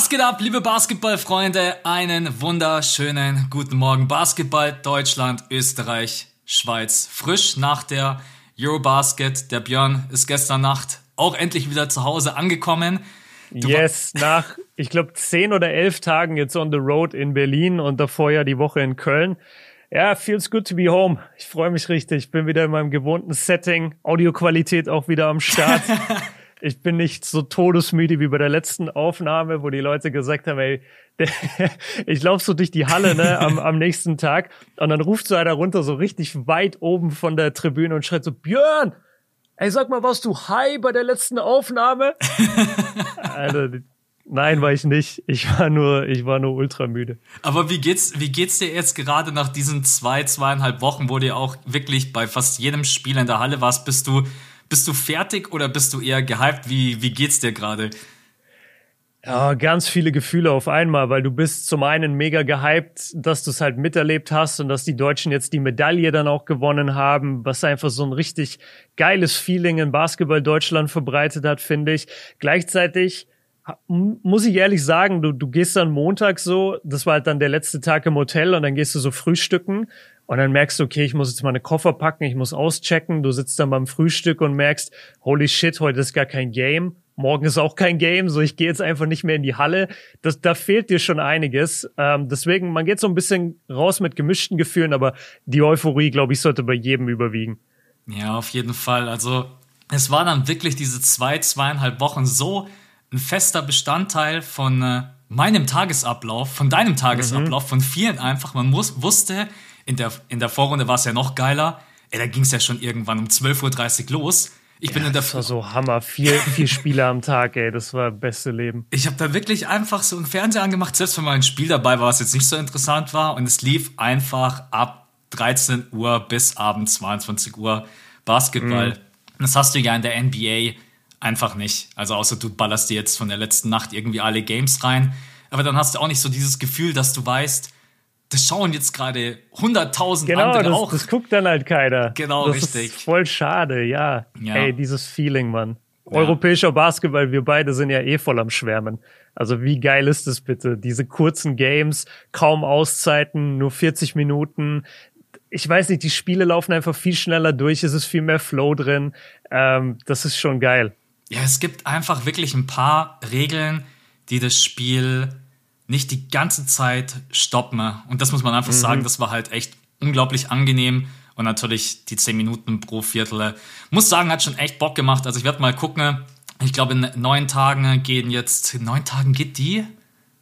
Was geht ab, liebe Basketballfreunde? Einen wunderschönen guten Morgen. Basketball, Deutschland, Österreich, Schweiz. Frisch nach der Eurobasket. Der Björn ist gestern Nacht auch endlich wieder zu Hause angekommen. Du yes, nach, ich glaube, zehn oder elf Tagen jetzt on the road in Berlin und davor ja die Woche in Köln. Ja, feels good to be home. Ich freue mich richtig. Ich bin wieder in meinem gewohnten Setting. Audioqualität auch wieder am Start. ich bin nicht so todesmüde wie bei der letzten Aufnahme, wo die Leute gesagt haben, ey, ich laufe so durch die Halle ne, am, am nächsten Tag und dann ruft so einer runter, so richtig weit oben von der Tribüne und schreit so, Björn, ey, sag mal, warst du high bei der letzten Aufnahme? Alter, Nein, war ich nicht. Ich war nur, ich war nur ultramüde. Aber wie geht's, wie geht's dir jetzt gerade nach diesen zwei, zweieinhalb Wochen, wo du auch wirklich bei fast jedem Spiel in der Halle warst? Bist du, bist du fertig oder bist du eher gehypt? Wie, wie geht's dir gerade? Ja, ganz viele Gefühle auf einmal, weil du bist zum einen mega gehypt, dass du es halt miterlebt hast und dass die Deutschen jetzt die Medaille dann auch gewonnen haben, was einfach so ein richtig geiles Feeling in Basketball Deutschland verbreitet hat, finde ich. Gleichzeitig muss ich ehrlich sagen, du, du gehst dann Montag so, das war halt dann der letzte Tag im Hotel und dann gehst du so frühstücken und dann merkst du, okay, ich muss jetzt meine Koffer packen, ich muss auschecken, du sitzt dann beim Frühstück und merkst, holy shit, heute ist gar kein Game, morgen ist auch kein Game, so ich gehe jetzt einfach nicht mehr in die Halle. Das, da fehlt dir schon einiges. Ähm, deswegen, man geht so ein bisschen raus mit gemischten Gefühlen, aber die Euphorie, glaube ich, sollte bei jedem überwiegen. Ja, auf jeden Fall. Also es war dann wirklich diese zwei, zweieinhalb Wochen so ein fester Bestandteil von äh, meinem Tagesablauf, von deinem Tagesablauf, mhm. von vielen einfach. Man muss, wusste, in der, in der Vorrunde war es ja noch geiler. Ey, da ging es ja schon irgendwann um 12.30 Uhr los. Ich ja, bin in der das war so Hammer. Vier, vier Spiele am Tag, ey. Das war das beste Leben. Ich habe da wirklich einfach so einen Fernseher angemacht, selbst wenn mal ein Spiel dabei war, was jetzt nicht so interessant war. Und es lief einfach ab 13 Uhr bis abends 22 Uhr Basketball. Mhm. Das hast du ja in der NBA einfach nicht. Also außer du ballerst dir jetzt von der letzten Nacht irgendwie alle Games rein. Aber dann hast du auch nicht so dieses Gefühl, dass du weißt, das schauen jetzt gerade 100.000 genau, andere das, auch. das guckt dann halt keiner. Genau, das richtig. Ist voll schade, ja. ja. Ey, dieses Feeling, Mann. Ja. Europäischer Basketball, wir beide sind ja eh voll am Schwärmen. Also wie geil ist es bitte? Diese kurzen Games, kaum Auszeiten, nur 40 Minuten. Ich weiß nicht, die Spiele laufen einfach viel schneller durch, es ist viel mehr Flow drin. Ähm, das ist schon geil. Ja, es gibt einfach wirklich ein paar Regeln, die das Spiel nicht die ganze Zeit stoppen. Und das muss man einfach mhm. sagen, das war halt echt unglaublich angenehm. Und natürlich die 10 Minuten pro Viertel. Muss sagen, hat schon echt Bock gemacht. Also ich werde mal gucken. Ich glaube, in neun Tagen gehen jetzt, in neun Tagen geht die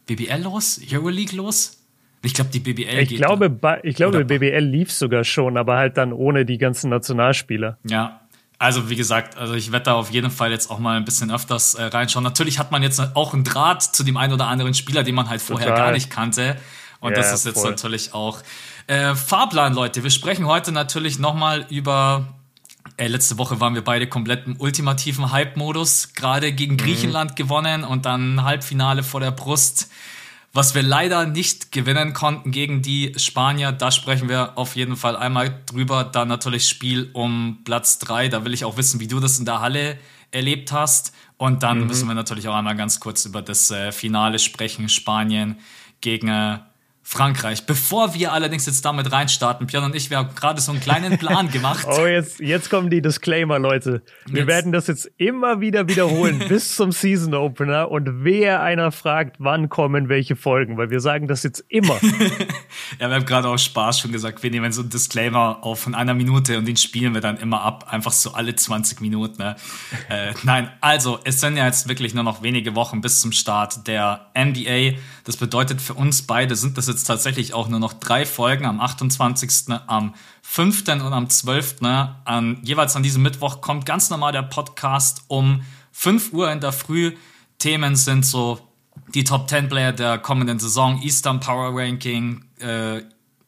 BBL los, Euroleague los. Ich glaube, die BBL ich geht. Glaube, ich glaube, BBL lief sogar schon, aber halt dann ohne die ganzen Nationalspieler. Ja, also wie gesagt, also ich werde da auf jeden Fall jetzt auch mal ein bisschen öfters äh, reinschauen. Natürlich hat man jetzt auch einen Draht zu dem einen oder anderen Spieler, den man halt vorher Total. gar nicht kannte. Und ja, das ist jetzt voll. natürlich auch äh, Fahrplan, Leute. Wir sprechen heute natürlich nochmal über. Ey, letzte Woche waren wir beide komplett im ultimativen Hype-Modus. Gerade gegen mhm. Griechenland gewonnen und dann Halbfinale vor der Brust. Was wir leider nicht gewinnen konnten gegen die Spanier, da sprechen wir auf jeden Fall einmal drüber. Dann natürlich Spiel um Platz drei. Da will ich auch wissen, wie du das in der Halle erlebt hast. Und dann mhm. müssen wir natürlich auch einmal ganz kurz über das äh, Finale sprechen. Spanien gegen Frankreich. Bevor wir allerdings jetzt damit reinstarten, Björn und ich, wir haben gerade so einen kleinen Plan gemacht. oh, jetzt, jetzt kommen die Disclaimer, Leute. Wir jetzt. werden das jetzt immer wieder wiederholen bis zum Season Opener und wer einer fragt, wann kommen welche Folgen, weil wir sagen das jetzt immer. ja, wir haben gerade auch Spaß schon gesagt, wir nehmen so einen Disclaimer auf von einer Minute und den spielen wir dann immer ab, einfach so alle 20 Minuten. Ne? äh, nein, also es sind ja jetzt wirklich nur noch wenige Wochen bis zum Start der NBA. Das bedeutet für uns beide sind das jetzt jetzt tatsächlich auch nur noch drei Folgen am 28., am 5. und am 12. An, jeweils an diesem Mittwoch kommt ganz normal der Podcast um 5 Uhr in der Früh. Themen sind so die Top 10 Player der kommenden Saison, Eastern Power Ranking, äh, Western,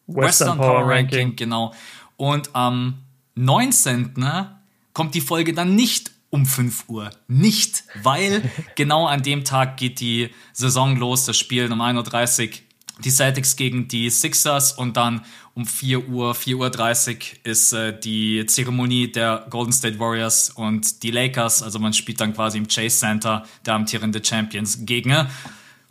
Western, Power, Power Ranking, Ranking, genau. Und am 19. kommt die Folge dann nicht um 5 Uhr. Nicht, weil genau an dem Tag geht die Saison los, das Spiel um 1.30 Uhr die Celtics gegen die Sixers und dann um 4 Uhr, 4.30 Uhr ist äh, die Zeremonie der Golden State Warriors und die Lakers. Also man spielt dann quasi im Chase Center der amtierende Champions gegen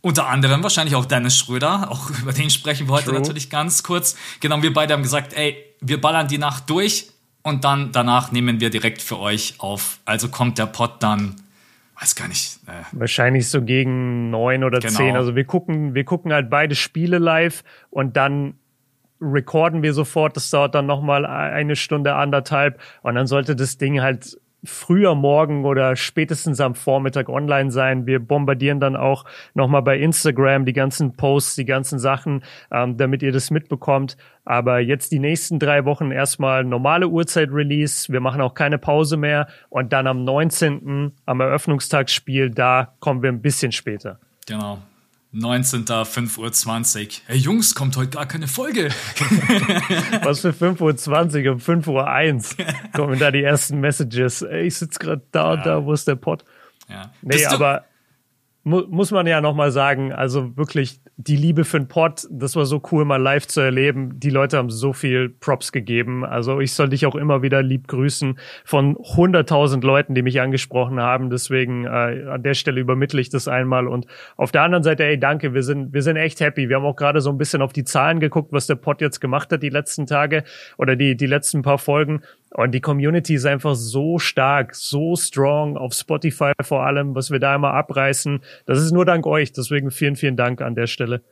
Unter anderem wahrscheinlich auch Dennis Schröder, auch über den sprechen wir heute True. natürlich ganz kurz. Genau, wir beide haben gesagt, ey, wir ballern die Nacht durch und dann danach nehmen wir direkt für euch auf. Also kommt der Pod dann, weiß gar nicht. Äh Wahrscheinlich so gegen neun oder genau. zehn. Also wir gucken, wir gucken halt beide Spiele live und dann recorden wir sofort. Das dauert dann nochmal eine Stunde, anderthalb. Und dann sollte das Ding halt früher morgen oder spätestens am Vormittag online sein. Wir bombardieren dann auch nochmal bei Instagram die ganzen Posts, die ganzen Sachen, ähm, damit ihr das mitbekommt. Aber jetzt die nächsten drei Wochen erstmal normale Uhrzeit-Release. Wir machen auch keine Pause mehr. Und dann am 19. am Eröffnungstagsspiel, da kommen wir ein bisschen später. Genau. 19. 5.20 Uhr. Hey Jungs, kommt heute gar keine Folge. Was für 5.20 Uhr? Um 5.01 Uhr kommen da die ersten Messages. Ey, ich sitze gerade da und da, wo ist der Pod? Ja. Nee, aber mu muss man ja nochmal sagen, also wirklich die Liebe für den Pod, das war so cool, mal live zu erleben. Die Leute haben so viel Props gegeben. Also ich soll dich auch immer wieder lieb grüßen von 100.000 Leuten, die mich angesprochen haben. Deswegen äh, an der Stelle übermittle ich das einmal. Und auf der anderen Seite, ey, danke, wir sind, wir sind echt happy. Wir haben auch gerade so ein bisschen auf die Zahlen geguckt, was der Pod jetzt gemacht hat die letzten Tage oder die, die letzten paar Folgen. Und die Community ist einfach so stark, so strong auf Spotify vor allem, was wir da immer abreißen. Das ist nur dank euch. Deswegen vielen, vielen Dank an der Stelle.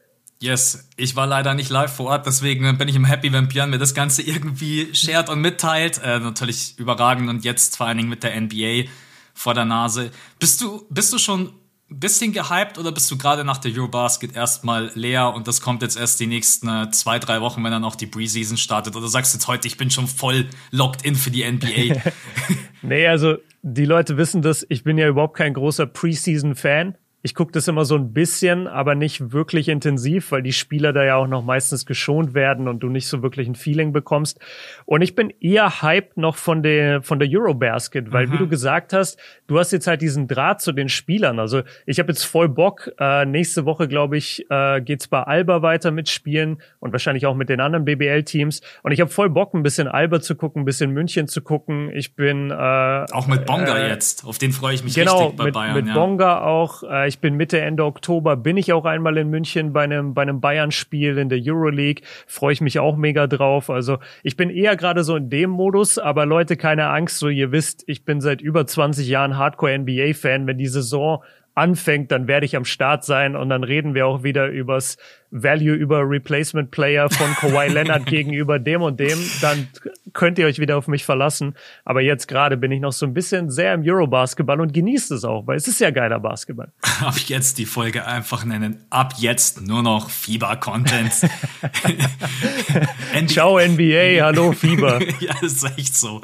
Yes, ich war leider nicht live vor Ort, deswegen bin ich im Happy, wenn Björn mir das Ganze irgendwie shared und mitteilt. Äh, natürlich überragend und jetzt vor allen Dingen mit der NBA vor der Nase. Bist du, bist du schon bisschen gehypt oder bist du gerade nach der Eurobasket erstmal leer und das kommt jetzt erst die nächsten äh, zwei, drei Wochen, wenn dann auch die Preseason startet? Oder sagst du jetzt heute, ich bin schon voll locked in für die NBA? nee, also die Leute wissen das, ich bin ja überhaupt kein großer Preseason-Fan. Ich gucke das immer so ein bisschen, aber nicht wirklich intensiv, weil die Spieler da ja auch noch meistens geschont werden und du nicht so wirklich ein Feeling bekommst. Und ich bin eher hyped noch von der, von der Eurobasket, weil mhm. wie du gesagt hast, du hast jetzt halt diesen Draht zu den Spielern. Also ich habe jetzt voll Bock. Äh, nächste Woche, glaube ich, äh, geht's bei Alba weiter mit Spielen und wahrscheinlich auch mit den anderen BBL-Teams. Und ich habe voll Bock, ein bisschen Alba zu gucken, ein bisschen München zu gucken. Ich bin äh, auch mit Bonga äh, jetzt. Auf den freue ich mich genau, richtig bei mit, Bayern. Mit ja. Bonga auch. Äh, ich bin Mitte, Ende Oktober, bin ich auch einmal in München bei einem, bei einem Bayern-Spiel in der Euroleague. Freue ich mich auch mega drauf. Also ich bin eher gerade so in dem Modus, aber Leute, keine Angst, so ihr wisst, ich bin seit über 20 Jahren Hardcore-NBA-Fan. Wenn die Saison anfängt, dann werde ich am Start sein und dann reden wir auch wieder übers Value über Replacement Player von Kawhi Leonard gegenüber dem und dem, dann könnt ihr euch wieder auf mich verlassen. Aber jetzt gerade bin ich noch so ein bisschen sehr im Eurobasketball und genießt es auch, weil es ist ja geiler Basketball. Ab jetzt die Folge einfach nennen. Ab jetzt nur noch Fieber-Content. Ciao NBA, hallo Fieber. ja, ist echt so.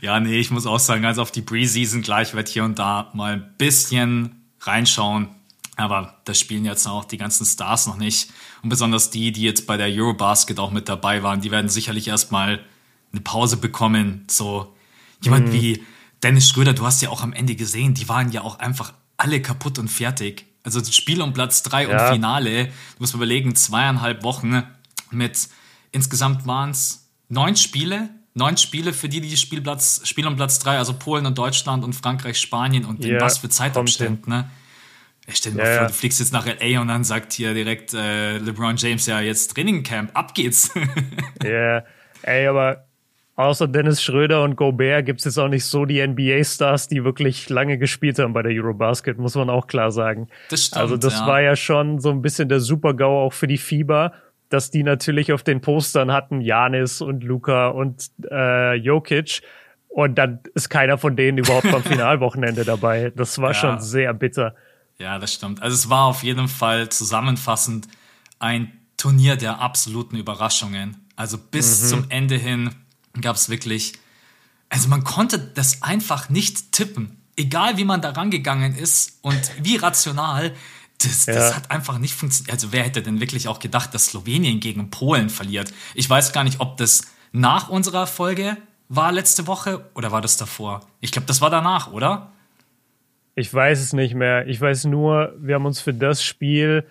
Ja, nee, ich muss auch sagen, also auf die Preseason gleich wird hier und da mal ein bisschen reinschauen. Aber das spielen jetzt auch die ganzen Stars noch nicht. Und besonders die, die jetzt bei der Eurobasket auch mit dabei waren, die werden sicherlich erstmal eine Pause bekommen. So jemand mhm. wie Dennis Schröder, du hast ja auch am Ende gesehen, die waren ja auch einfach alle kaputt und fertig. Also Spiel um Platz drei ja. und Finale, du musst überlegen, zweieinhalb Wochen mit insgesamt waren es neun Spiele, neun Spiele für die, die Spielplatz, Spiel um Platz drei, also Polen und Deutschland und Frankreich, Spanien und in was für Zeitabständen, ne? Ich stell dir ja, mal vor, du fliegst jetzt nach LA und dann sagt hier direkt äh, LeBron James ja jetzt Trainingcamp, ab geht's. Ja, yeah. ey, aber außer Dennis Schröder und Gobert gibt es jetzt auch nicht so die NBA-Stars, die wirklich lange gespielt haben bei der Eurobasket, muss man auch klar sagen. Das stimmt, also das ja. war ja schon so ein bisschen der Super-GAU auch für die Fieber dass die natürlich auf den Postern hatten Janis und Luca und äh, Jokic. Und dann ist keiner von denen überhaupt beim Finalwochenende dabei. Das war ja. schon sehr bitter. Ja, das stimmt. Also es war auf jeden Fall zusammenfassend ein Turnier der absoluten Überraschungen. Also bis mhm. zum Ende hin gab es wirklich, also man konnte das einfach nicht tippen. Egal wie man da rangegangen ist und wie rational, das, ja. das hat einfach nicht funktioniert. Also wer hätte denn wirklich auch gedacht, dass Slowenien gegen Polen verliert? Ich weiß gar nicht, ob das nach unserer Folge war letzte Woche oder war das davor? Ich glaube, das war danach, oder? Ich weiß es nicht mehr. Ich weiß nur, wir haben uns für das Spiel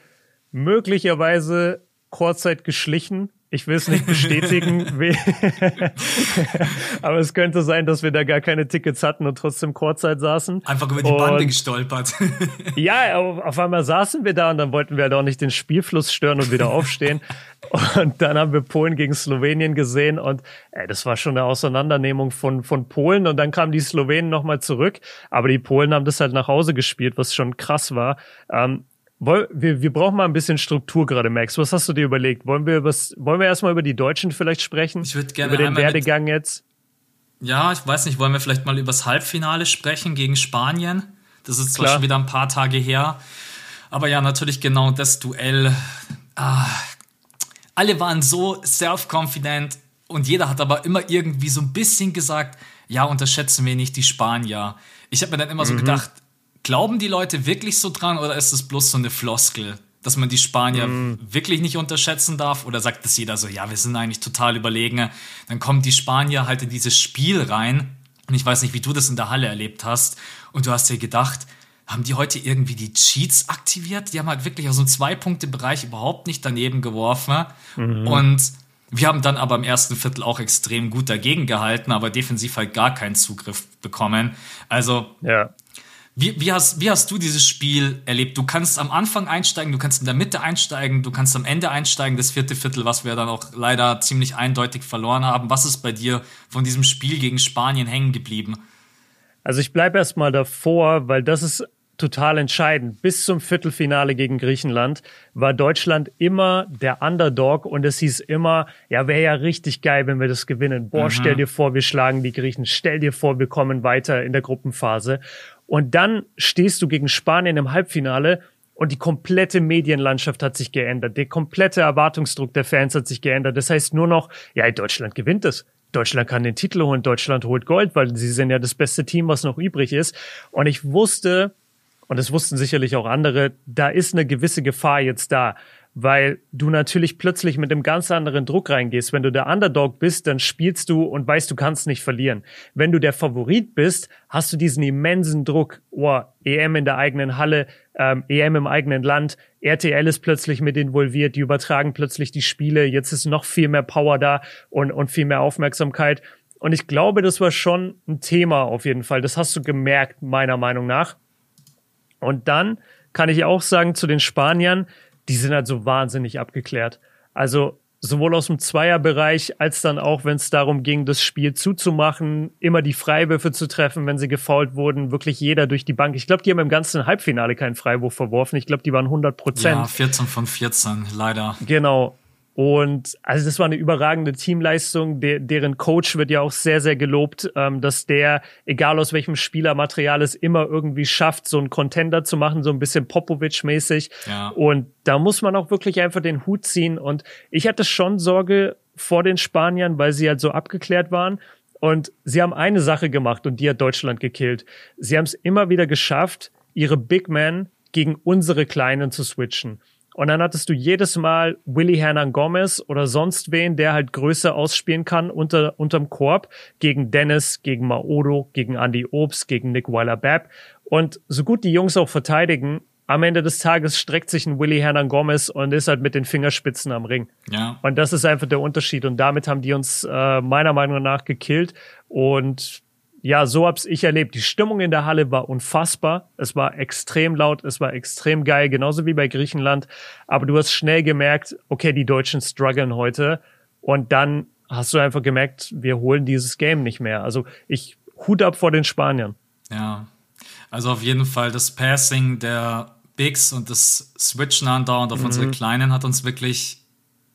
möglicherweise Kurzzeit geschlichen, Ich will es nicht bestätigen, aber es könnte sein, dass wir da gar keine Tickets hatten und trotzdem Kurzzeit saßen. Einfach über die Bande gestolpert. ja, auf, auf, einmal saßen wir da und dann wollten wir halt auch nicht den Spielfluss stören und wieder aufstehen. und dann haben wir Polen gegen Slowenien gesehen und ey, das war schon eine Auseinandernehmung von, von Polen und dann kamen die Slowenen nochmal zurück, aber die Polen haben das halt nach Hause gespielt, was schon krass war. Ähm, wir, wir brauchen mal ein bisschen Struktur gerade, Max. Was hast du dir überlegt? Wollen wir, was, wollen wir erstmal über die Deutschen vielleicht sprechen? Ich würde gerne über den Werdegang jetzt. Ja, ich weiß nicht, wollen wir vielleicht mal über das Halbfinale sprechen gegen Spanien? Das ist zwar Klar. schon wieder ein paar Tage her, aber ja, natürlich genau das Duell. Ah, alle waren so self-confident und jeder hat aber immer irgendwie so ein bisschen gesagt, ja, unterschätzen wir nicht die Spanier. Ich habe mir dann immer mhm. so gedacht, Glauben die Leute wirklich so dran oder ist es bloß so eine Floskel, dass man die Spanier mm. wirklich nicht unterschätzen darf? Oder sagt das jeder so, ja, wir sind eigentlich total überlegen? Dann kommen die Spanier halt in dieses Spiel rein. Und ich weiß nicht, wie du das in der Halle erlebt hast. Und du hast dir gedacht, haben die heute irgendwie die Cheats aktiviert? Die haben halt wirklich aus so einem Zwei-Punkte-Bereich überhaupt nicht daneben geworfen. Mhm. Und wir haben dann aber im ersten Viertel auch extrem gut dagegen gehalten, aber defensiv halt gar keinen Zugriff bekommen. Also ja. Wie, wie, hast, wie hast du dieses Spiel erlebt? Du kannst am Anfang einsteigen, du kannst in der Mitte einsteigen, du kannst am Ende einsteigen, das vierte Viertel, was wir dann auch leider ziemlich eindeutig verloren haben. Was ist bei dir von diesem Spiel gegen Spanien hängen geblieben? Also ich bleibe erstmal davor, weil das ist total entscheidend. Bis zum Viertelfinale gegen Griechenland war Deutschland immer der Underdog und es hieß immer, ja, wäre ja richtig geil, wenn wir das gewinnen. Boah, mhm. stell dir vor, wir schlagen die Griechen. Stell dir vor, wir kommen weiter in der Gruppenphase. Und dann stehst du gegen Spanien im Halbfinale und die komplette Medienlandschaft hat sich geändert. Der komplette Erwartungsdruck der Fans hat sich geändert. Das heißt nur noch, ja, Deutschland gewinnt es. Deutschland kann den Titel holen, Deutschland holt Gold, weil sie sind ja das beste Team, was noch übrig ist. Und ich wusste, und das wussten sicherlich auch andere, da ist eine gewisse Gefahr jetzt da weil du natürlich plötzlich mit einem ganz anderen Druck reingehst. Wenn du der Underdog bist, dann spielst du und weißt, du kannst nicht verlieren. Wenn du der Favorit bist, hast du diesen immensen Druck. Oh, EM in der eigenen Halle, ähm, EM im eigenen Land, RTL ist plötzlich mit involviert, die übertragen plötzlich die Spiele, jetzt ist noch viel mehr Power da und, und viel mehr Aufmerksamkeit. Und ich glaube, das war schon ein Thema auf jeden Fall. Das hast du gemerkt, meiner Meinung nach. Und dann kann ich auch sagen zu den Spaniern, die sind halt so wahnsinnig abgeklärt. Also sowohl aus dem Zweierbereich als dann auch, wenn es darum ging, das Spiel zuzumachen, immer die Freiwürfe zu treffen, wenn sie gefault wurden, wirklich jeder durch die Bank. Ich glaube, die haben im ganzen Halbfinale keinen Freiwurf verworfen. Ich glaube, die waren 100 Prozent. Ja, 14 von 14, leider. Genau. Und also das war eine überragende Teamleistung. Der, deren Coach wird ja auch sehr, sehr gelobt, ähm, dass der, egal aus welchem Spielermaterial es immer irgendwie schafft, so einen Contender zu machen, so ein bisschen Popovic-mäßig. Ja. Und da muss man auch wirklich einfach den Hut ziehen. Und ich hatte schon Sorge vor den Spaniern, weil sie halt so abgeklärt waren. Und sie haben eine Sache gemacht und die hat Deutschland gekillt. Sie haben es immer wieder geschafft, ihre Big Men gegen unsere Kleinen zu switchen. Und dann hattest du jedes Mal Willy Hernan Gomez oder sonst wen, der halt Größe ausspielen kann unter, unterm Korb gegen Dennis, gegen Maodo, gegen Andy Obst, gegen Nick Weiler-Babb. Und so gut die Jungs auch verteidigen, am Ende des Tages streckt sich ein Willy Hernan Gomez und ist halt mit den Fingerspitzen am Ring. Ja. Und das ist einfach der Unterschied. Und damit haben die uns äh, meiner Meinung nach gekillt. Und ja, so hab's ich erlebt. Die Stimmung in der Halle war unfassbar. Es war extrem laut, es war extrem geil, genauso wie bei Griechenland. Aber du hast schnell gemerkt, okay, die Deutschen strugglen heute. Und dann hast du einfach gemerkt, wir holen dieses Game nicht mehr. Also ich Hut ab vor den Spaniern. Ja, also auf jeden Fall das Passing der Bigs und das Switchen andauernd auf mhm. unsere Kleinen hat uns wirklich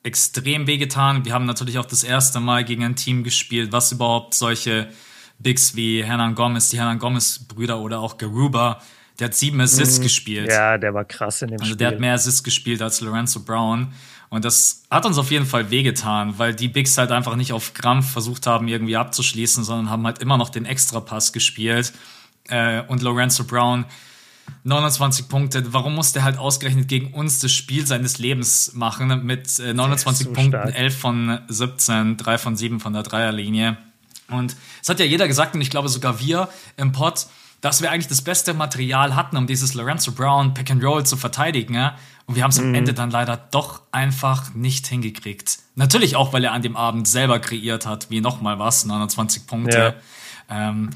extrem wehgetan. Wir haben natürlich auch das erste Mal gegen ein Team gespielt, was überhaupt solche Bigs wie Hernan Gomez, die Hernan Gomez-Brüder oder auch Garuba. Der hat sieben Assists mhm. gespielt. Ja, der war krass in dem also Spiel. Der hat mehr Assists gespielt als Lorenzo Brown. Und das hat uns auf jeden Fall wehgetan, weil die Bigs halt einfach nicht auf Krampf versucht haben, irgendwie abzuschließen, sondern haben halt immer noch den Extrapass gespielt. Äh, und Lorenzo Brown 29 Punkte. Warum muss der halt ausgerechnet gegen uns das Spiel seines Lebens machen mit 29 so Punkten, stark. 11 von 17, 3 von 7 von der Dreierlinie? Und es hat ja jeder gesagt, und ich glaube sogar wir im Pod, dass wir eigentlich das beste Material hatten, um dieses Lorenzo Brown Pick and Roll zu verteidigen. Ja? Und wir haben es am Ende dann leider doch einfach nicht hingekriegt. Natürlich auch, weil er an dem Abend selber kreiert hat, wie nochmal was, 29 Punkte. Ja. Ähm,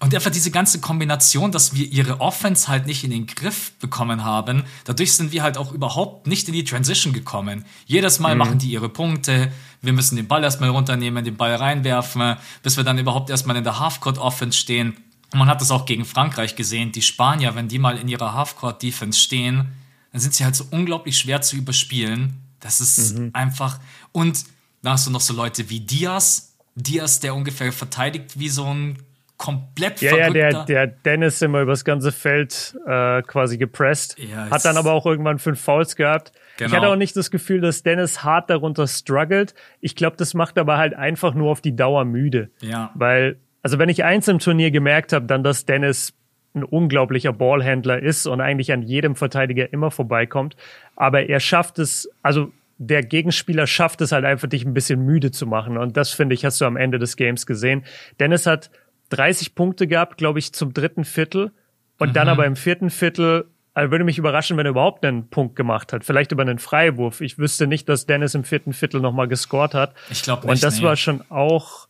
und einfach diese ganze Kombination, dass wir ihre Offense halt nicht in den Griff bekommen haben, dadurch sind wir halt auch überhaupt nicht in die Transition gekommen. Jedes Mal mhm. machen die ihre Punkte, wir müssen den Ball erstmal runternehmen, den Ball reinwerfen, bis wir dann überhaupt erstmal in der Halfcourt-Offense stehen. Und man hat das auch gegen Frankreich gesehen. Die Spanier, wenn die mal in ihrer Halfcourt-Defense stehen, dann sind sie halt so unglaublich schwer zu überspielen. Das ist mhm. einfach. Und da hast du noch so Leute wie Diaz. Diaz, der ungefähr verteidigt wie so ein komplett ja, verrückter. Ja, der, der Dennis immer übers ganze Feld äh, quasi gepresst. Ja, hat dann aber auch irgendwann fünf Fouls gehabt. Genau. Ich hatte auch nicht das Gefühl, dass Dennis hart darunter struggelt. Ich glaube, das macht aber halt einfach nur auf die Dauer müde. Ja. Weil, also wenn ich eins im Turnier gemerkt habe, dann, dass Dennis ein unglaublicher Ballhändler ist und eigentlich an jedem Verteidiger immer vorbeikommt. Aber er schafft es, also der Gegenspieler schafft es halt einfach, dich ein bisschen müde zu machen. Und das, finde ich, hast du am Ende des Games gesehen. Dennis hat 30 Punkte gehabt, glaube ich, zum dritten Viertel. Und mhm. dann aber im vierten Viertel, also würde mich überraschen, wenn er überhaupt einen Punkt gemacht hat. Vielleicht über einen Freiwurf. Ich wüsste nicht, dass Dennis im vierten Viertel nochmal gescored hat. Ich glaube nicht. Und das nee. war schon auch,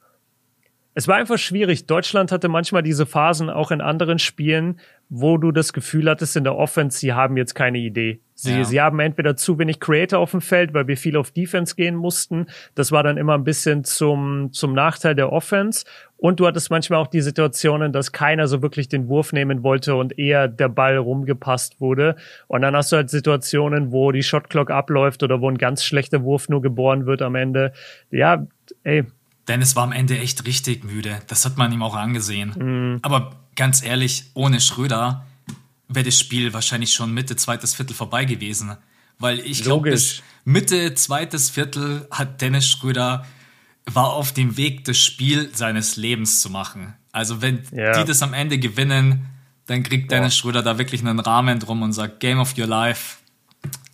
es war einfach schwierig. Deutschland hatte manchmal diese Phasen auch in anderen Spielen, wo du das Gefühl hattest in der Offense, sie haben jetzt keine Idee. Sie, ja. sie haben entweder zu wenig Creator auf dem Feld, weil wir viel auf Defense gehen mussten. Das war dann immer ein bisschen zum, zum Nachteil der Offense. Und du hattest manchmal auch die Situationen, dass keiner so wirklich den Wurf nehmen wollte und eher der Ball rumgepasst wurde. Und dann hast du halt Situationen, wo die Shotclock abläuft oder wo ein ganz schlechter Wurf nur geboren wird am Ende. Ja, ey. Dennis war am Ende echt richtig müde. Das hat man ihm auch angesehen. Mhm. Aber ganz ehrlich, ohne Schröder wäre das Spiel wahrscheinlich schon Mitte zweites Viertel vorbei gewesen. Weil ich glaube, bis Mitte zweites Viertel hat Dennis Schröder war auf dem Weg, das Spiel seines Lebens zu machen. Also wenn ja. die das am Ende gewinnen, dann kriegt Dennis ja. Schröder da wirklich einen Rahmen drum und sagt Game of Your Life.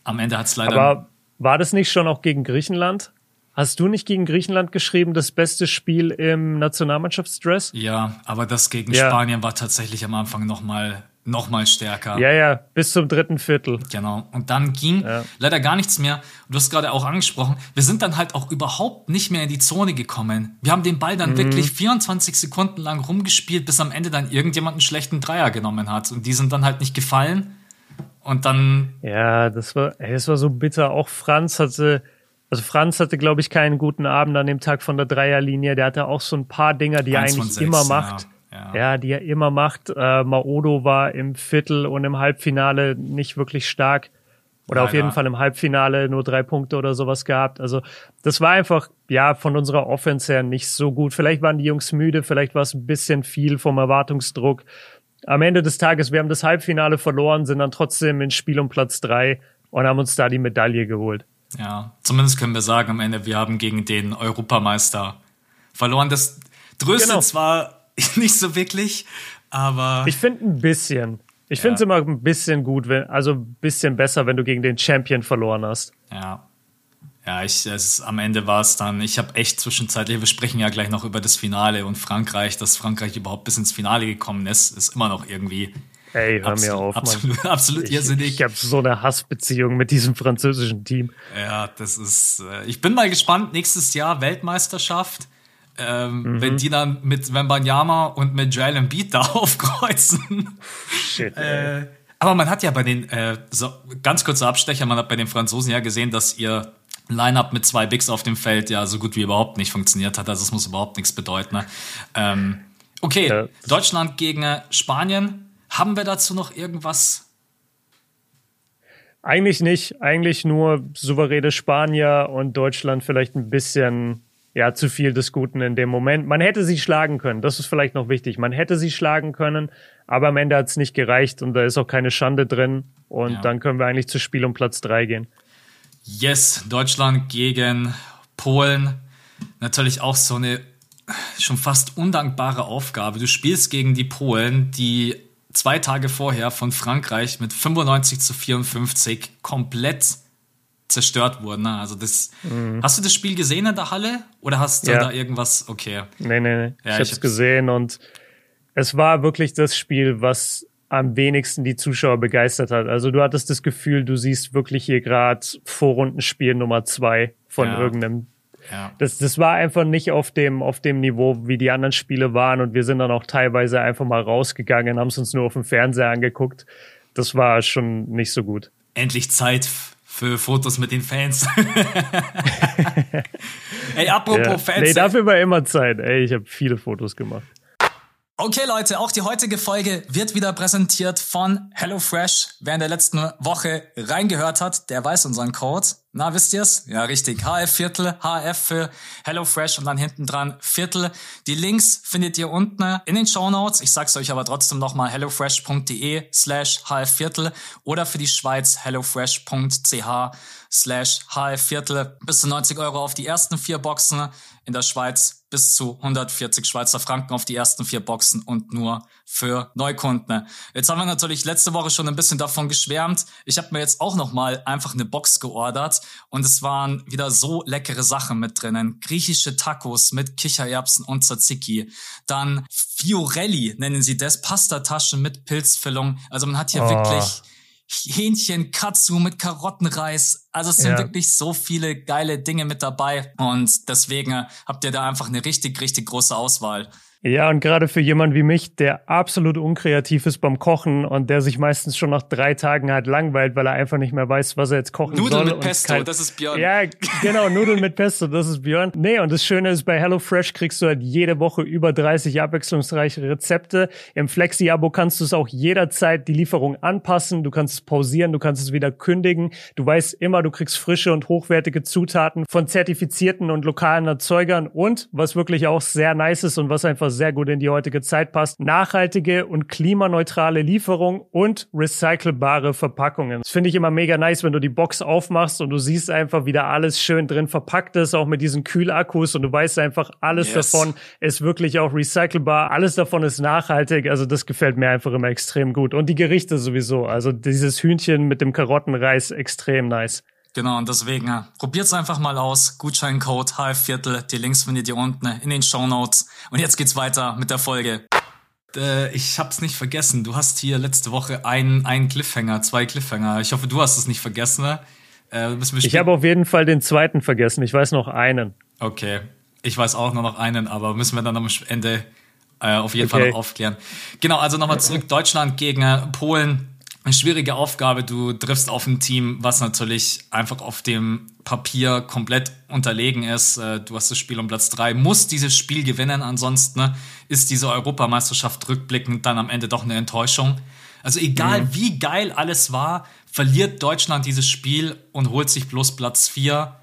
Am Ende hat es leider. Aber war das nicht schon auch gegen Griechenland? Hast du nicht gegen Griechenland geschrieben, das beste Spiel im Nationalmannschaftsdress? Ja, aber das gegen ja. Spanien war tatsächlich am Anfang noch mal noch mal stärker. Ja, ja, bis zum dritten Viertel. Genau. Und dann ging ja. leider gar nichts mehr. Du hast gerade auch angesprochen, wir sind dann halt auch überhaupt nicht mehr in die Zone gekommen. Wir haben den Ball dann mhm. wirklich 24 Sekunden lang rumgespielt, bis am Ende dann irgendjemand einen schlechten Dreier genommen hat. Und die sind dann halt nicht gefallen. Und dann. Ja, das war, ey, das war so bitter. Auch Franz hatte also Franz hatte, glaube ich, keinen guten Abend an dem Tag von der Dreierlinie. Der hatte auch so ein paar Dinger, die er eigentlich sechs, immer macht. Ja, ja. ja, die er immer macht. Äh, Maodo war im Viertel und im Halbfinale nicht wirklich stark. Oder Leider. auf jeden Fall im Halbfinale nur drei Punkte oder sowas gehabt. Also das war einfach, ja, von unserer Offense her nicht so gut. Vielleicht waren die Jungs müde, vielleicht war es ein bisschen viel vom Erwartungsdruck. Am Ende des Tages, wir haben das Halbfinale verloren, sind dann trotzdem ins Spiel um Platz drei und haben uns da die Medaille geholt. Ja, zumindest können wir sagen am Ende, wir haben gegen den Europameister verloren. Das tröstet genau. zwar nicht so wirklich, aber. Ich finde ein bisschen. Ich ja. finde es immer ein bisschen gut, wenn, also ein bisschen besser, wenn du gegen den Champion verloren hast. Ja. Ja, ich, es, am Ende war es dann, ich habe echt zwischenzeitlich, wir sprechen ja gleich noch über das Finale und Frankreich, dass Frankreich überhaupt bis ins Finale gekommen ist, ist immer noch irgendwie Ey, hör absolut, mir auf, absolut, Absolut ich, irrsinnig. Ich, ich habe so eine Hassbeziehung mit diesem französischen Team. Ja, das ist. Äh, ich bin mal gespannt. Nächstes Jahr Weltmeisterschaft. Ähm, mhm. Wenn die dann mit Wembanyama und mit Jalen Beat da aufkreuzen. Shit. Äh, aber man hat ja bei den, äh, so, ganz kurzer Abstecher, man hat bei den Franzosen ja gesehen, dass ihr Line-Up mit zwei Bigs auf dem Feld ja so gut wie überhaupt nicht funktioniert hat. Also es muss überhaupt nichts bedeuten. Ne? Ähm, okay, ja. Deutschland gegen Spanien. Haben wir dazu noch irgendwas? Eigentlich nicht. Eigentlich nur souveräne Spanier und Deutschland vielleicht ein bisschen ja, zu viel des Guten in dem Moment. Man hätte sie schlagen können. Das ist vielleicht noch wichtig. Man hätte sie schlagen können, aber am Ende hat es nicht gereicht und da ist auch keine Schande drin. Und ja. dann können wir eigentlich zu Spiel um Platz drei gehen. Yes, Deutschland gegen Polen. Natürlich auch so eine schon fast undankbare Aufgabe. Du spielst gegen die Polen, die zwei Tage vorher von Frankreich mit 95 zu 54 komplett zerstört wurden. Ne? Also das, mhm. hast du das Spiel gesehen in der Halle oder hast du ja. da irgendwas? Okay. Nee, nee, nee. Ja, ich, ich hab's gesehen und es war wirklich das Spiel, was am wenigsten die Zuschauer begeistert hat. Also du hattest das Gefühl, du siehst wirklich hier gerade Vorrundenspiel Nummer zwei von ja. irgendeinem. Ja. Das, das war einfach nicht auf dem, auf dem Niveau, wie die anderen Spiele waren. Und wir sind dann auch teilweise einfach mal rausgegangen, haben es uns nur auf dem Fernseher angeguckt. Das war schon nicht so gut. Endlich Zeit für Fotos mit den Fans. Ey, apropos ja. Fans. Nee, dafür war immer Zeit. Ey, ich habe viele Fotos gemacht. Okay, Leute, auch die heutige Folge wird wieder präsentiert von HelloFresh. Wer in der letzten Woche reingehört hat, der weiß unseren Code. Na, wisst ihr's? Ja, richtig. HF Viertel, HF für HelloFresh und dann hinten dran Viertel. Die Links findet ihr unten in den Show Notes. Ich sag's euch aber trotzdem nochmal hellofresh.de slash HF Viertel oder für die Schweiz hellofresh.ch slash HF Viertel. Bis zu 90 Euro auf die ersten vier Boxen. In der Schweiz bis zu 140 Schweizer Franken auf die ersten vier Boxen und nur für Neukunden. Jetzt haben wir natürlich letzte Woche schon ein bisschen davon geschwärmt. Ich habe mir jetzt auch noch mal einfach eine Box geordert und es waren wieder so leckere Sachen mit drinnen. Griechische Tacos mit Kichererbsen und Tzatziki. Dann Fiorelli nennen sie das, Pastataschen mit Pilzfüllung. Also man hat hier oh. wirklich Hähnchen, Katsu mit Karottenreis. Also es sind ja. wirklich so viele geile Dinge mit dabei und deswegen habt ihr da einfach eine richtig, richtig große Auswahl. Ja, und gerade für jemanden wie mich, der absolut unkreativ ist beim Kochen und der sich meistens schon nach drei Tagen halt langweilt, weil er einfach nicht mehr weiß, was er jetzt kochen Nudeln soll. Nudeln mit Pesto, das ist Björn. Ja, genau, Nudeln mit Pesto, das ist Björn. Nee, und das Schöne ist, bei HelloFresh kriegst du halt jede Woche über 30 abwechslungsreiche Rezepte. Im Flexi-Abo kannst du es auch jederzeit die Lieferung anpassen. Du kannst es pausieren, du kannst es wieder kündigen. Du weißt immer, du kriegst frische und hochwertige Zutaten von zertifizierten und lokalen Erzeugern und was wirklich auch sehr nice ist und was einfach sehr gut in die heutige Zeit passt. Nachhaltige und klimaneutrale Lieferung und recycelbare Verpackungen. Das finde ich immer mega nice, wenn du die Box aufmachst und du siehst einfach, wie da alles schön drin verpackt ist, auch mit diesen Kühlakkus und du weißt einfach, alles yes. davon ist wirklich auch recycelbar. Alles davon ist nachhaltig. Also das gefällt mir einfach immer extrem gut. Und die Gerichte sowieso. Also dieses Hühnchen mit dem Karottenreis extrem nice. Genau, und deswegen ja, probiert's einfach mal aus. Gutscheincode HF die Links findet ihr unten in den Show Notes. Und jetzt geht's weiter mit der Folge. Äh, ich hab's nicht vergessen. Du hast hier letzte Woche einen, einen Cliffhanger, zwei Cliffhanger. Ich hoffe, du hast es nicht vergessen. Ne? Äh, ich habe auf jeden Fall den zweiten vergessen. Ich weiß noch einen. Okay. Ich weiß auch nur noch einen, aber müssen wir dann am Ende äh, auf jeden okay. Fall noch aufklären. Genau, also nochmal zurück. Deutschland gegen äh, Polen eine schwierige Aufgabe. Du triffst auf ein Team, was natürlich einfach auf dem Papier komplett unterlegen ist. Äh, du hast das Spiel um Platz drei, musst dieses Spiel gewinnen, ansonsten ne, ist diese Europameisterschaft rückblickend dann am Ende doch eine Enttäuschung. Also egal mhm. wie geil alles war, verliert Deutschland dieses Spiel und holt sich bloß Platz vier,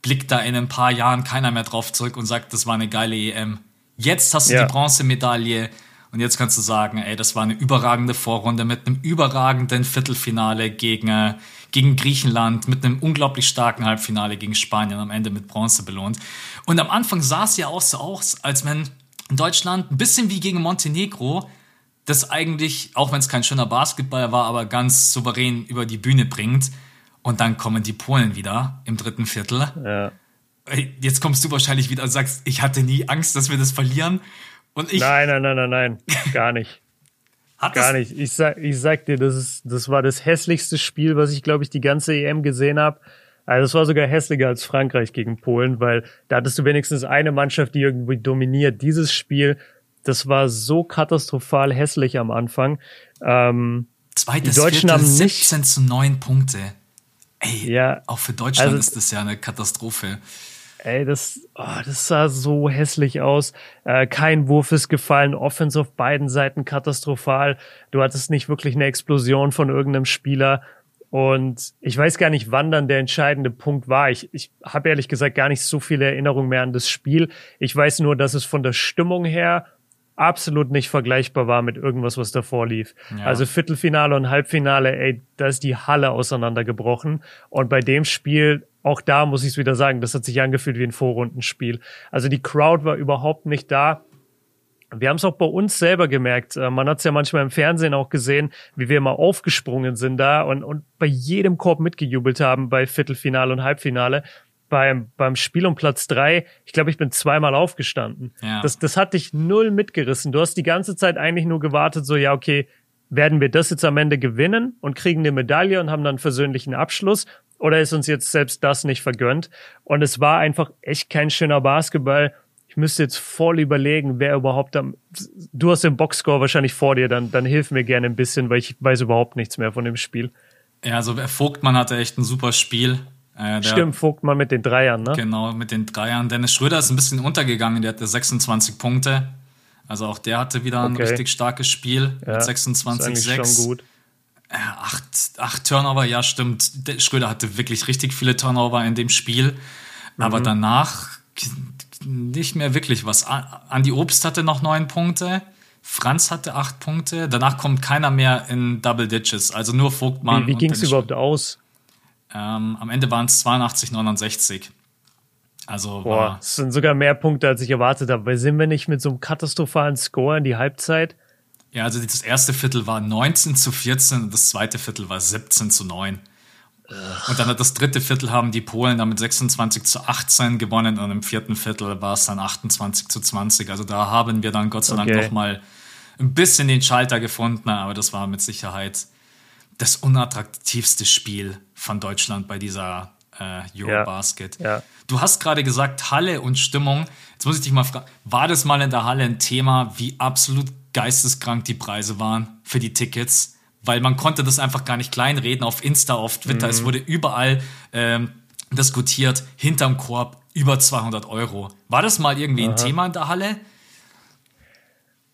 blickt da in ein paar Jahren keiner mehr drauf zurück und sagt, das war eine geile EM. Jetzt hast du ja. die Bronzemedaille und jetzt kannst du sagen, ey, das war eine überragende Vorrunde mit einem überragenden Viertelfinale gegen, gegen Griechenland, mit einem unglaublich starken Halbfinale gegen Spanien, am Ende mit Bronze belohnt. Und am Anfang sah es ja auch so aus, als wenn Deutschland ein bisschen wie gegen Montenegro das eigentlich, auch wenn es kein schöner Basketball war, aber ganz souverän über die Bühne bringt. Und dann kommen die Polen wieder im dritten Viertel. Ja. Jetzt kommst du wahrscheinlich wieder und sagst, ich hatte nie Angst, dass wir das verlieren. Und ich. Nein, nein, nein, nein, nein. Gar nicht. Hat Gar nicht. Ich sag, ich sag dir, das ist, das war das hässlichste Spiel, was ich, glaube ich, die ganze EM gesehen habe. Also es war sogar hässlicher als Frankreich gegen Polen, weil da hattest du wenigstens eine Mannschaft, die irgendwie dominiert. Dieses Spiel, das war so katastrophal hässlich am Anfang. Ähm, Zweites die Deutschen Viertel, haben nicht 17 zu 9 Punkte. Ey, ja, auch für Deutschland also, ist das ja eine Katastrophe. Ey, das, oh, das sah so hässlich aus. Äh, kein Wurf ist gefallen, Offense auf beiden Seiten katastrophal. Du hattest nicht wirklich eine Explosion von irgendeinem Spieler. Und ich weiß gar nicht, wann dann der entscheidende Punkt war. Ich, ich habe ehrlich gesagt gar nicht so viele Erinnerungen mehr an das Spiel. Ich weiß nur, dass es von der Stimmung her absolut nicht vergleichbar war mit irgendwas, was davor lief. Ja. Also Viertelfinale und Halbfinale, ey, da ist die Halle auseinandergebrochen. Und bei dem Spiel auch da muss ich es wieder sagen, das hat sich angefühlt wie ein Vorrundenspiel. Also die Crowd war überhaupt nicht da. Wir haben es auch bei uns selber gemerkt. Äh, man hat es ja manchmal im Fernsehen auch gesehen, wie wir immer aufgesprungen sind da und, und bei jedem Korb mitgejubelt haben bei Viertelfinale und Halbfinale. beim, beim Spiel um Platz drei, ich glaube, ich bin zweimal aufgestanden. Ja. Das, das hat dich null mitgerissen. Du hast die ganze Zeit eigentlich nur gewartet, so, ja, okay, werden wir das jetzt am Ende gewinnen und kriegen eine Medaille und haben dann versöhnlichen Abschluss? Oder ist uns jetzt selbst das nicht vergönnt? Und es war einfach echt kein schöner Basketball. Ich müsste jetzt voll überlegen, wer überhaupt am. Du hast den Boxscore wahrscheinlich vor dir, dann, dann hilf mir gerne ein bisschen, weil ich weiß überhaupt nichts mehr von dem Spiel. Ja, also Vogtmann hatte echt ein super Spiel. Äh, Stimmt, Vogtmann mit den Dreiern, ne? Genau, mit den Dreiern. Dennis Schröder ist ein bisschen untergegangen, der hatte 26 Punkte. Also auch der hatte wieder ein okay. richtig starkes Spiel ja, mit 26,6. Gut. Acht, acht Turnover, ja, stimmt. Der Schröder hatte wirklich richtig viele Turnover in dem Spiel. Mhm. Aber danach nicht mehr wirklich was. Andi Obst hatte noch neun Punkte. Franz hatte acht Punkte. Danach kommt keiner mehr in Double Ditches. Also nur Vogtmann. Wie, wie ging es überhaupt aus? Ähm, am Ende waren es 82, 69. Also Boah, das sind sogar mehr Punkte, als ich erwartet habe. Weil sind wir nicht mit so einem katastrophalen Score in die Halbzeit? Ja, also das erste Viertel war 19 zu 14 und das zweite Viertel war 17 zu 9. Und dann hat das dritte Viertel haben die Polen damit 26 zu 18 gewonnen und im vierten Viertel war es dann 28 zu 20. Also da haben wir dann Gott sei Dank okay. noch mal ein bisschen den Schalter gefunden, aber das war mit Sicherheit das unattraktivste Spiel von Deutschland bei dieser äh, Eurobasket. Ja, ja. Du hast gerade gesagt, Halle und Stimmung. Jetzt muss ich dich mal fragen, war das mal in der Halle ein Thema, wie absolut geisteskrank die Preise waren für die Tickets? Weil man konnte das einfach gar nicht kleinreden auf Insta, auf Twitter. Mhm. Es wurde überall ähm, diskutiert, hinterm Korb über 200 Euro. War das mal irgendwie Aha. ein Thema in der Halle?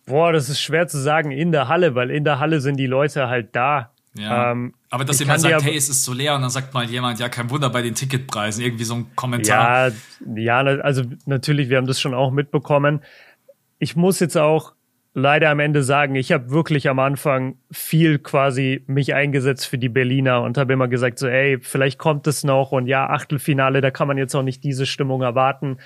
Boah, das ist schwer zu sagen in der Halle, weil in der Halle sind die Leute halt da. Ja. Ähm, aber dass jemand sagt, hey, es ist so leer und dann sagt mal jemand, ja, kein Wunder bei den Ticketpreisen, irgendwie so ein Kommentar. Ja, ja, also natürlich, wir haben das schon auch mitbekommen. Ich muss jetzt auch leider am Ende sagen, ich habe wirklich am Anfang viel quasi mich eingesetzt für die Berliner und habe immer gesagt, so, ey, vielleicht kommt es noch und ja, Achtelfinale, da kann man jetzt auch nicht diese Stimmung erwarten.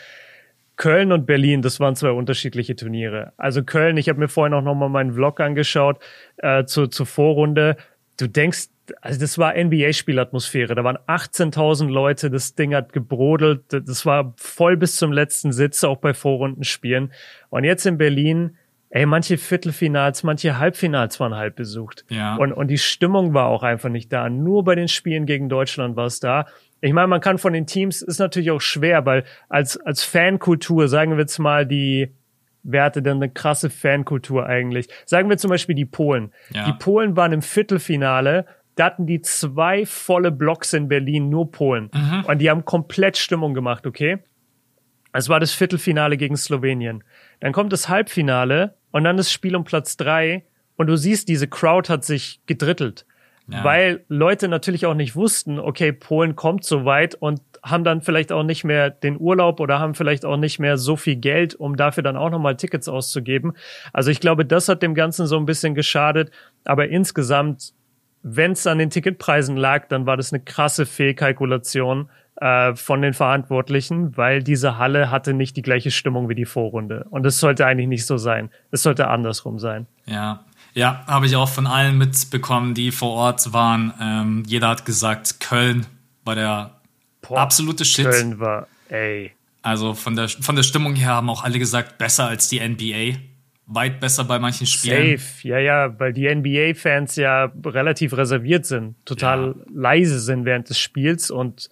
Köln und Berlin, das waren zwei unterschiedliche Turniere. Also Köln, ich habe mir vorhin auch nochmal meinen Vlog angeschaut äh, zur, zur Vorrunde du denkst, also das war NBA-Spielatmosphäre. Da waren 18.000 Leute, das Ding hat gebrodelt. Das war voll bis zum letzten Sitz, auch bei Vorrundenspielen. Und jetzt in Berlin, ey, manche Viertelfinals, manche Halbfinals waren halb besucht. Ja. Und, und die Stimmung war auch einfach nicht da. Nur bei den Spielen gegen Deutschland war es da. Ich meine, man kann von den Teams, ist natürlich auch schwer, weil als, als Fankultur, sagen wir jetzt mal, die, wer hatte denn eine krasse Fankultur eigentlich? Sagen wir zum Beispiel die Polen. Ja. Die Polen waren im Viertelfinale, da hatten die zwei volle Blocks in Berlin, nur Polen. Mhm. Und die haben komplett Stimmung gemacht, okay? Es war das Viertelfinale gegen Slowenien. Dann kommt das Halbfinale und dann das Spiel um Platz drei und du siehst, diese Crowd hat sich gedrittelt. Ja. Weil Leute natürlich auch nicht wussten, okay, Polen kommt so weit und haben dann vielleicht auch nicht mehr den Urlaub oder haben vielleicht auch nicht mehr so viel Geld, um dafür dann auch nochmal Tickets auszugeben. Also ich glaube, das hat dem Ganzen so ein bisschen geschadet. Aber insgesamt, wenn es an den Ticketpreisen lag, dann war das eine krasse Fehlkalkulation äh, von den Verantwortlichen, weil diese Halle hatte nicht die gleiche Stimmung wie die Vorrunde. Und es sollte eigentlich nicht so sein. Es sollte andersrum sein. Ja, ja, habe ich auch von allen mitbekommen, die vor Ort waren. Ähm, jeder hat gesagt, Köln war der Boah, absolute Shit. Köln war, ey. Also von der, von der Stimmung her haben auch alle gesagt, besser als die NBA. Weit besser bei manchen Spielen. Safe, ja, ja, weil die NBA-Fans ja relativ reserviert sind, total ja. leise sind während des Spiels und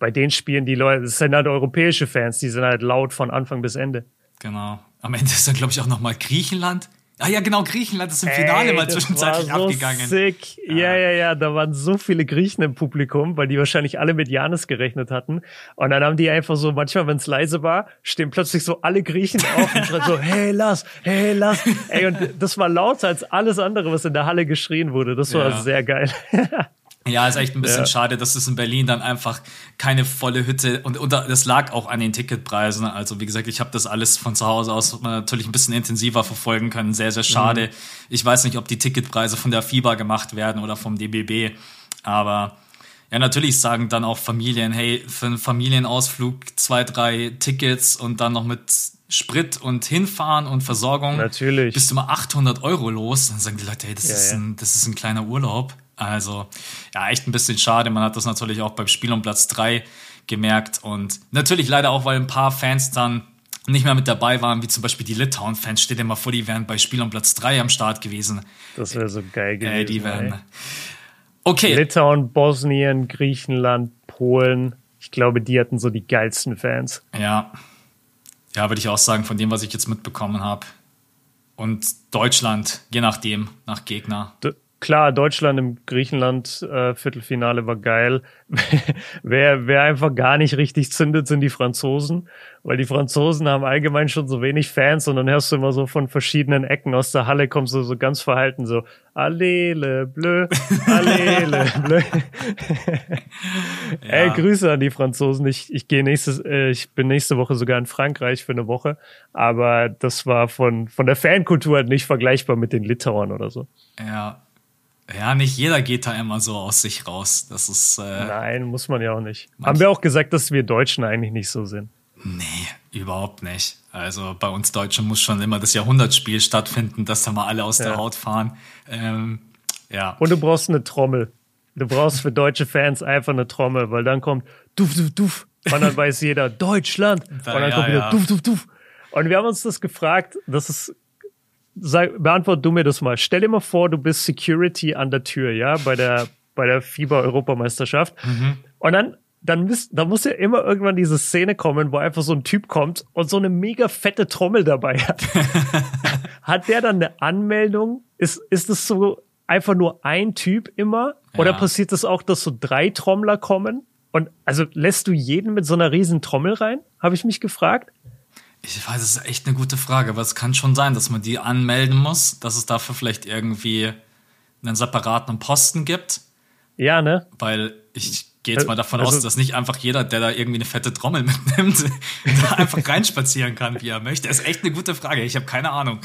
bei den Spielen, die Leute, das sind halt europäische Fans, die sind halt laut von Anfang bis Ende. Genau. Am Ende ist dann, glaube ich, auch nochmal Griechenland. Ah ja, genau, Griechenland ist im Finale Ey, mal zwischenzeitlich so abgegangen. Sick. Ja. ja, ja, ja, da waren so viele Griechen im Publikum, weil die wahrscheinlich alle mit Janis gerechnet hatten. Und dann haben die einfach so, manchmal, wenn es leise war, stehen plötzlich so alle Griechen auf und schreien so, hey, lass, hey, lass. Ey, und das war lauter als alles andere, was in der Halle geschrien wurde. Das war ja. sehr geil. Ja, ist echt ein bisschen ja. schade, dass es in Berlin dann einfach keine volle Hütte und, und das lag auch an den Ticketpreisen. Also wie gesagt, ich habe das alles von zu Hause aus natürlich ein bisschen intensiver verfolgen können. Sehr, sehr schade. Mhm. Ich weiß nicht, ob die Ticketpreise von der FIBA gemacht werden oder vom DBB, aber ja, natürlich sagen dann auch Familien, hey, für einen Familienausflug zwei, drei Tickets und dann noch mit Sprit und hinfahren und Versorgung. Natürlich. Bist du mal 800 Euro los. Dann sagen die Leute, hey, das, ja, ist, Ein, das ist ein kleiner Urlaub. Also, ja, echt ein bisschen schade. Man hat das natürlich auch beim Spiel um Platz 3 gemerkt. Und natürlich leider auch, weil ein paar Fans dann nicht mehr mit dabei waren, wie zum Beispiel die Litauen-Fans. Stell dir mal vor, die wären bei Spiel um Platz 3 am Start gewesen. Das wäre so geil gewesen. Ey, die wären. Okay. Litauen, Bosnien, Griechenland, Polen. Ich glaube, die hatten so die geilsten Fans. Ja. Ja, würde ich auch sagen, von dem, was ich jetzt mitbekommen habe. Und Deutschland, je nachdem, nach Gegner. D klar, Deutschland im Griechenland äh, Viertelfinale war geil. wer, wer einfach gar nicht richtig zündet, sind die Franzosen, weil die Franzosen haben allgemein schon so wenig Fans und dann hörst du immer so von verschiedenen Ecken aus der Halle kommst du so ganz verhalten so Allele bleu, Allele bleu. ja. Ey, Grüße an die Franzosen. Ich, ich gehe nächstes, äh, ich bin nächste Woche sogar in Frankreich für eine Woche, aber das war von von der Fankultur halt nicht vergleichbar mit den Litauern oder so. Ja, ja, nicht jeder geht da immer so aus sich raus. Das ist. Äh, Nein, muss man ja auch nicht. Haben wir auch gesagt, dass wir Deutschen eigentlich nicht so sind? Nee, überhaupt nicht. Also bei uns Deutschen muss schon immer das Jahrhundertspiel stattfinden, dass da mal alle aus ja. der Haut fahren. Ähm, ja. Und du brauchst eine Trommel. Du brauchst für deutsche Fans einfach eine Trommel, weil dann kommt duf, duf, duf. Und dann weiß jeder Deutschland. Da, und dann ja, kommt wieder ja. duf, duf, duf. Und wir haben uns das gefragt, das ist sag, beantwort du mir das mal. Stell dir mal vor, du bist Security an der Tür, ja, bei der, bei der FIBA-Europameisterschaft. Mhm. Und dann, dann, müsst, dann muss ja immer irgendwann diese Szene kommen, wo einfach so ein Typ kommt und so eine mega fette Trommel dabei hat. hat der dann eine Anmeldung? Ist, ist das so einfach nur ein Typ immer? Oder ja. passiert das auch, dass so drei Trommler kommen? Und also lässt du jeden mit so einer riesen Trommel rein? Habe ich mich gefragt. Ich weiß, es ist echt eine gute Frage, aber es kann schon sein, dass man die anmelden muss, dass es dafür vielleicht irgendwie einen separaten Posten gibt. Ja, ne? Weil ich gehe jetzt mal davon also, aus, dass nicht einfach jeder, der da irgendwie eine fette Trommel mitnimmt, da einfach reinspazieren kann, wie er möchte. Das ist echt eine gute Frage. Ich habe keine Ahnung.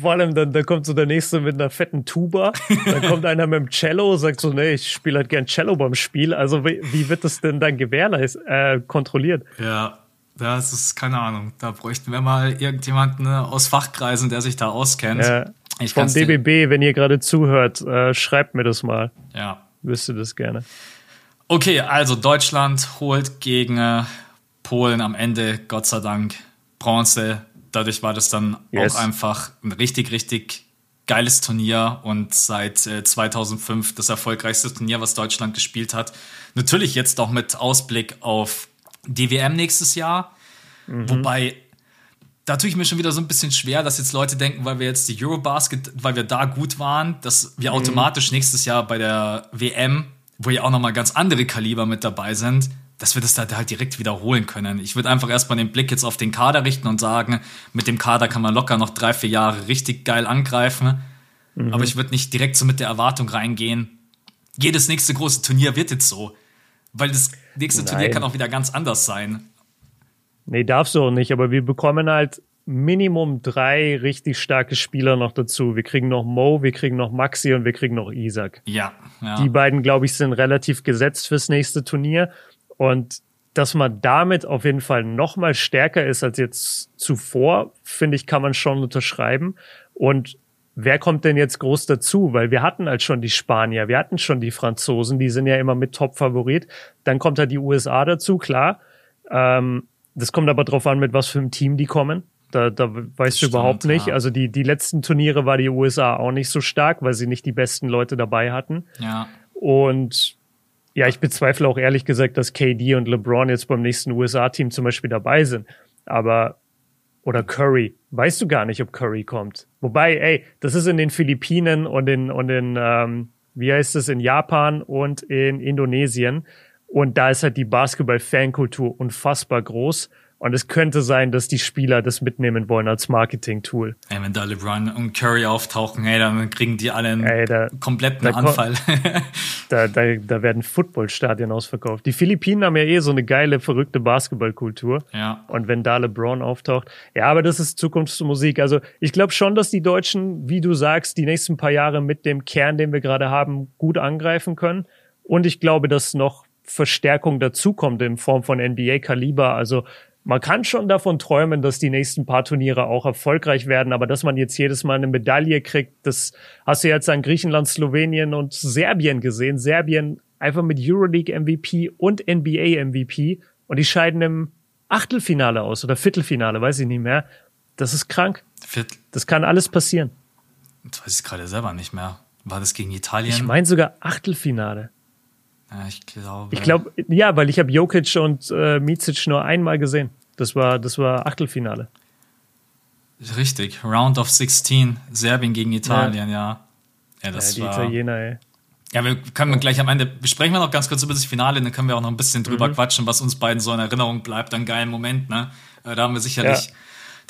Vor allem, dann, dann kommt so der nächste mit einer fetten Tuba, dann kommt einer mit dem Cello, sagt so, nee, ich spiele halt gern Cello beim Spiel. Also wie, wie wird das denn dann gewährleistet, äh, kontrolliert? Ja, das ist keine Ahnung. Da bräuchten wir mal irgendjemanden ne, aus Fachkreisen, der sich da auskennt. Ja, ich vom DBB, wenn ihr gerade zuhört, äh, schreibt mir das mal. Ja. Wüsste das gerne. Okay, also Deutschland holt gegen äh, Polen am Ende, Gott sei Dank, Bronze. Dadurch war das dann yes. auch einfach ein richtig, richtig geiles Turnier und seit äh, 2005 das erfolgreichste Turnier, was Deutschland gespielt hat. Natürlich jetzt auch mit Ausblick auf die WM nächstes Jahr. Mhm. Wobei, da tue ich mir schon wieder so ein bisschen schwer, dass jetzt Leute denken, weil wir jetzt die Eurobasket, weil wir da gut waren, dass wir mhm. automatisch nächstes Jahr bei der WM, wo ja auch nochmal ganz andere Kaliber mit dabei sind, dass wir das da halt direkt wiederholen können. Ich würde einfach erstmal den Blick jetzt auf den Kader richten und sagen, mit dem Kader kann man locker noch drei, vier Jahre richtig geil angreifen. Mhm. Aber ich würde nicht direkt so mit der Erwartung reingehen, jedes nächste große Turnier wird jetzt so. Weil das nächste Nein. Turnier kann auch wieder ganz anders sein. Nee, darfst du auch nicht, aber wir bekommen halt Minimum drei richtig starke Spieler noch dazu. Wir kriegen noch Mo, wir kriegen noch Maxi und wir kriegen noch Isaac. Ja. ja. Die beiden, glaube ich, sind relativ gesetzt fürs nächste Turnier. Und dass man damit auf jeden Fall noch mal stärker ist als jetzt zuvor, finde ich, kann man schon unterschreiben. Und wer kommt denn jetzt groß dazu? Weil wir hatten halt schon die Spanier, wir hatten schon die Franzosen, die sind ja immer mit Top-Favorit. Dann kommt halt die USA dazu, klar. Ähm, das kommt aber drauf an, mit was für einem Team die kommen. Da, da weißt du überhaupt nicht. Ja. Also die, die letzten Turniere war die USA auch nicht so stark, weil sie nicht die besten Leute dabei hatten. Ja. Und ja, ich bezweifle auch ehrlich gesagt, dass KD und LeBron jetzt beim nächsten USA-Team zum Beispiel dabei sind. Aber oder Curry. Weißt du gar nicht, ob Curry kommt. Wobei, ey, das ist in den Philippinen und in, und in ähm, wie heißt es, in Japan und in Indonesien. Und da ist halt die Basketball-Fankultur unfassbar groß. Und es könnte sein, dass die Spieler das mitnehmen wollen als Marketing-Tool. Ey, wenn da LeBron und Curry auftauchen, ey, dann kriegen die alle einen ey, da, kompletten da Anfall. da, da, da werden Footballstadien ausverkauft. Die Philippinen haben ja eh so eine geile, verrückte Basketballkultur. Ja. Und wenn da LeBron auftaucht. Ja, aber das ist Zukunftsmusik. Also ich glaube schon, dass die Deutschen, wie du sagst, die nächsten paar Jahre mit dem Kern, den wir gerade haben, gut angreifen können. Und ich glaube, dass noch Verstärkung dazukommt in Form von NBA-Kaliber. Also man kann schon davon träumen, dass die nächsten paar Turniere auch erfolgreich werden, aber dass man jetzt jedes Mal eine Medaille kriegt, das hast du jetzt an Griechenland, Slowenien und Serbien gesehen. Serbien einfach mit Euroleague MVP und NBA MVP und die scheiden im Achtelfinale aus oder Viertelfinale, weiß ich nicht mehr. Das ist krank. Viertel. Das kann alles passieren. Das weiß ich gerade selber nicht mehr. War das gegen Italien? Ich meine sogar Achtelfinale. Ja, ich glaube. Ich glaube, ja, weil ich habe Jokic und äh, Micic nur einmal gesehen. Das war, das war Achtelfinale. Richtig, Round of 16, Serbien gegen Italien, ja. Ja, ja das ja, die war. Italiener, ey. Ja, wir können gleich am Ende besprechen wir noch ganz kurz über das Finale, dann können wir auch noch ein bisschen drüber mhm. quatschen, was uns beiden so in Erinnerung bleibt. Ein geiler Moment, ne? Äh, da haben wir sicherlich ja.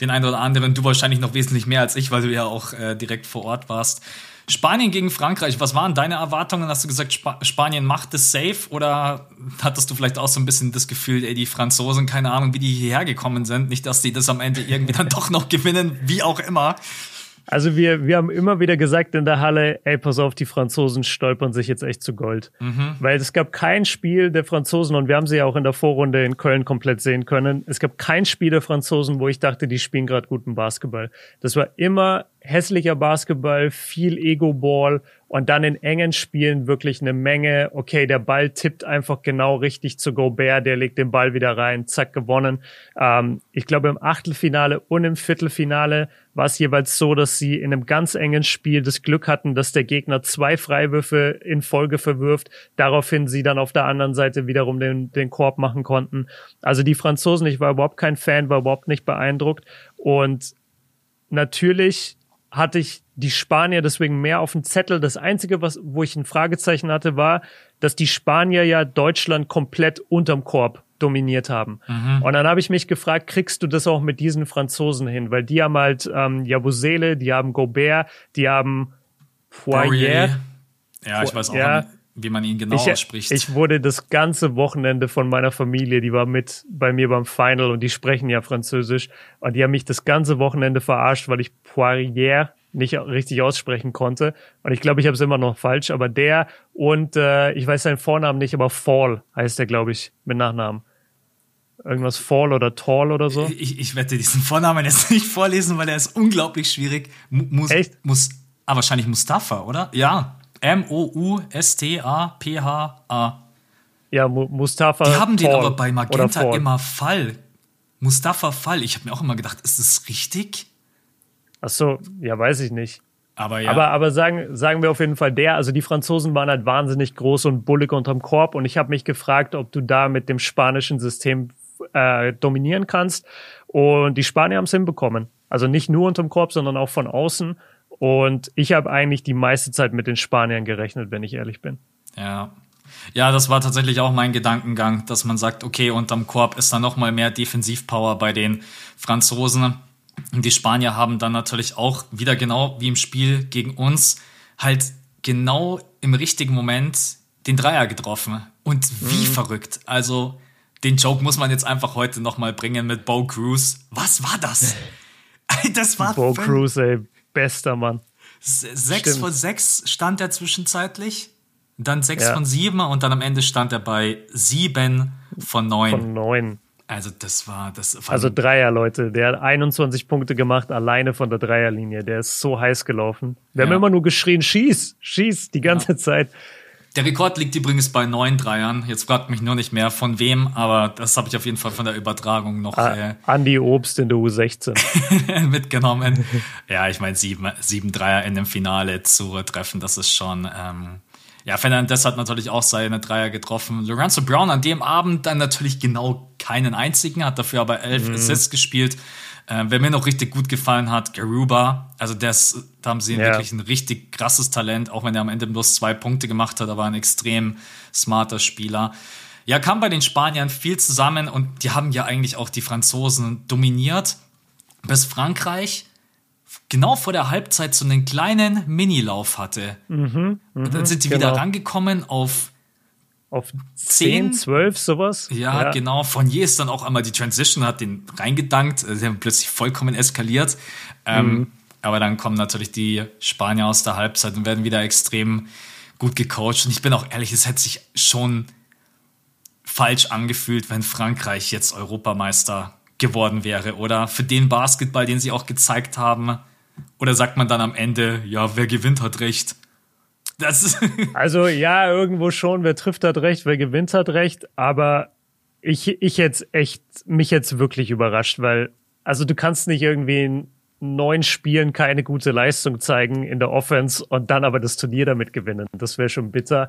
den einen oder anderen, du wahrscheinlich noch wesentlich mehr als ich, weil du ja auch äh, direkt vor Ort warst. Spanien gegen Frankreich, was waren deine Erwartungen? Hast du gesagt, Sp Spanien macht es safe oder hattest du vielleicht auch so ein bisschen das Gefühl, ey, die Franzosen, keine Ahnung, wie die hierher gekommen sind, nicht, dass die das am Ende irgendwie dann doch noch gewinnen, wie auch immer. Also wir, wir haben immer wieder gesagt in der Halle, ey, pass auf, die Franzosen stolpern sich jetzt echt zu Gold. Mhm. Weil es gab kein Spiel der Franzosen, und wir haben sie ja auch in der Vorrunde in Köln komplett sehen können, es gab kein Spiel der Franzosen, wo ich dachte, die spielen gerade guten Basketball. Das war immer hässlicher Basketball, viel Ego-Ball und dann in engen Spielen wirklich eine Menge, okay, der Ball tippt einfach genau richtig zu Gobert, der legt den Ball wieder rein, zack, gewonnen. Ähm, ich glaube, im Achtelfinale und im Viertelfinale war es jeweils so, dass sie in einem ganz engen Spiel das Glück hatten, dass der Gegner zwei Freiwürfe in Folge verwirft, daraufhin sie dann auf der anderen Seite wiederum den, den Korb machen konnten. Also die Franzosen, ich war überhaupt kein Fan, war überhaupt nicht beeindruckt und natürlich hatte ich die Spanier deswegen mehr auf dem Zettel. Das Einzige, was, wo ich ein Fragezeichen hatte, war, dass die Spanier ja Deutschland komplett unterm Korb dominiert haben. Mhm. Und dann habe ich mich gefragt, kriegst du das auch mit diesen Franzosen hin? Weil die haben halt ähm, Jabusele, die haben Gobert, die haben Poirier. Ja, ich weiß auch ja, nicht, wie man ihn genau ich, ausspricht. Ich wurde das ganze Wochenende von meiner Familie, die war mit bei mir beim Final und die sprechen ja Französisch und die haben mich das ganze Wochenende verarscht, weil ich Poirier nicht richtig aussprechen konnte. Und ich glaube, ich habe es immer noch falsch, aber der und äh, ich weiß seinen Vornamen nicht, aber Fall heißt er, glaube ich, mit Nachnamen. Irgendwas Fall oder Tall oder so. Ich, ich werde diesen Vornamen jetzt nicht vorlesen, weil er ist unglaublich schwierig. Muss, Echt? Muss, ah, wahrscheinlich Mustafa, oder? Ja. M-O-U-S-T-A-P-H-A. Ja, Mustafa. Die haben Fall den aber bei Magenta immer Fall. Mustafa Fall. Ich habe mir auch immer gedacht, ist das richtig? Ach so, ja, weiß ich nicht. Aber ja. Aber, aber sagen, sagen wir auf jeden Fall der, also die Franzosen waren halt wahnsinnig groß und bullig unterm Korb und ich habe mich gefragt, ob du da mit dem spanischen System äh, dominieren kannst. Und die Spanier haben es hinbekommen. Also nicht nur unterm Korb, sondern auch von außen. Und ich habe eigentlich die meiste Zeit mit den Spaniern gerechnet, wenn ich ehrlich bin. Ja. Ja, das war tatsächlich auch mein Gedankengang, dass man sagt, okay, unterm Korb ist da noch mal mehr Defensivpower bei den Franzosen. Und die Spanier haben dann natürlich auch wieder genau wie im Spiel gegen uns halt genau im richtigen Moment den Dreier getroffen. Und wie mhm. verrückt. Also den Joke muss man jetzt einfach heute nochmal bringen mit Bo Cruz. Was war das? das war Bo Cruz, ey, bester Mann. Sechs Stimmt. von sechs stand er zwischenzeitlich. Dann sechs ja. von sieben und dann am Ende stand er bei sieben von neun. Von neun. Also das war das. War also Dreier, Leute. Der hat 21 Punkte gemacht, alleine von der Dreierlinie. Der ist so heiß gelaufen. Wir ja. haben immer nur geschrien, schieß, schieß, die ganze ja. Zeit. Der Rekord liegt übrigens bei neun Dreiern. Jetzt fragt mich nur nicht mehr von wem, aber das habe ich auf jeden Fall von der Übertragung noch. Ah, äh, Andi Obst in der U16 mitgenommen. ja, ich meine, sieben, sieben Dreier in dem Finale zu treffen, das ist schon. Ähm, ja, Fernandez hat natürlich auch seine Dreier getroffen. Lorenzo Brown an dem Abend dann natürlich genau keinen einzigen, hat dafür aber elf mhm. Assists gespielt. Äh, wer mir noch richtig gut gefallen hat, Garuba. Also das, da haben sie ja. wirklich ein richtig krasses Talent, auch wenn er am Ende bloß zwei Punkte gemacht hat, aber ein extrem smarter Spieler. Ja, kam bei den Spaniern viel zusammen und die haben ja eigentlich auch die Franzosen dominiert. Bis Frankreich genau vor der Halbzeit so einen kleinen Minilauf hatte. Mhm, mh, und dann sind die genau. wieder rangekommen auf auf 10, 12, sowas. Ja, ja, genau. Fournier ist dann auch einmal die Transition, hat den reingedankt. Sie haben plötzlich vollkommen eskaliert. Ähm, mhm. Ähm, aber dann kommen natürlich die Spanier aus der Halbzeit und werden wieder extrem gut gecoacht. Und ich bin auch ehrlich, es hätte sich schon falsch angefühlt, wenn Frankreich jetzt Europameister geworden wäre. Oder für den Basketball, den sie auch gezeigt haben. Oder sagt man dann am Ende, ja, wer gewinnt, hat recht. Also ja, irgendwo schon, wer trifft hat recht, wer gewinnt hat recht, aber ich, ich jetzt echt, mich jetzt wirklich überrascht, weil, also du kannst nicht irgendwie in neun Spielen keine gute Leistung zeigen in der Offense und dann aber das Turnier damit gewinnen. Das wäre schon bitter.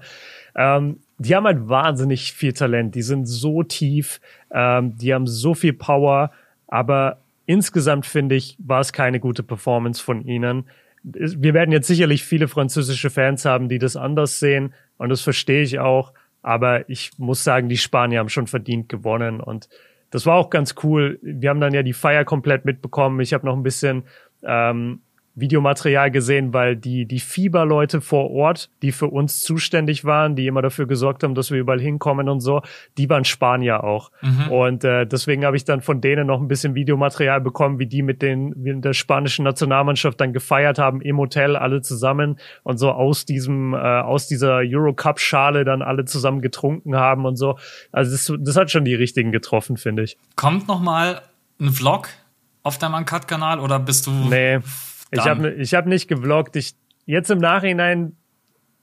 Ähm, die haben halt wahnsinnig viel Talent, die sind so tief, ähm, die haben so viel Power, aber insgesamt finde ich, war es keine gute Performance von ihnen wir werden jetzt sicherlich viele französische Fans haben, die das anders sehen und das verstehe ich auch. Aber ich muss sagen, die Spanier haben schon verdient gewonnen und das war auch ganz cool. Wir haben dann ja die Feier komplett mitbekommen. Ich habe noch ein bisschen ähm, Videomaterial gesehen, weil die, die Fieberleute vor Ort, die für uns zuständig waren, die immer dafür gesorgt haben, dass wir überall hinkommen und so, die waren Spanier auch. Mhm. Und äh, deswegen habe ich dann von denen noch ein bisschen Videomaterial bekommen, wie die mit den mit der spanischen Nationalmannschaft dann gefeiert haben im Hotel alle zusammen und so aus diesem äh, aus dieser Eurocup Schale dann alle zusammen getrunken haben und so. Also das, das hat schon die richtigen getroffen, finde ich. Kommt noch mal ein Vlog auf deinem Uncut Kanal oder bist du Nee. Ich habe ich hab nicht gevloggt. Ich, jetzt im Nachhinein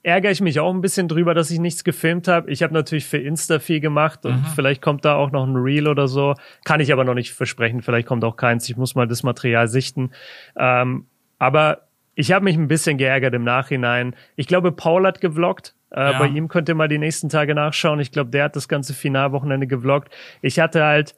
ärgere ich mich auch ein bisschen drüber, dass ich nichts gefilmt habe. Ich habe natürlich für Insta viel gemacht und mhm. vielleicht kommt da auch noch ein Reel oder so. Kann ich aber noch nicht versprechen. Vielleicht kommt auch keins. Ich muss mal das Material sichten. Ähm, aber ich habe mich ein bisschen geärgert im Nachhinein. Ich glaube, Paul hat gevloggt. Äh, ja. Bei ihm könnt ihr mal die nächsten Tage nachschauen. Ich glaube, der hat das ganze Finalwochenende gevloggt. Ich hatte halt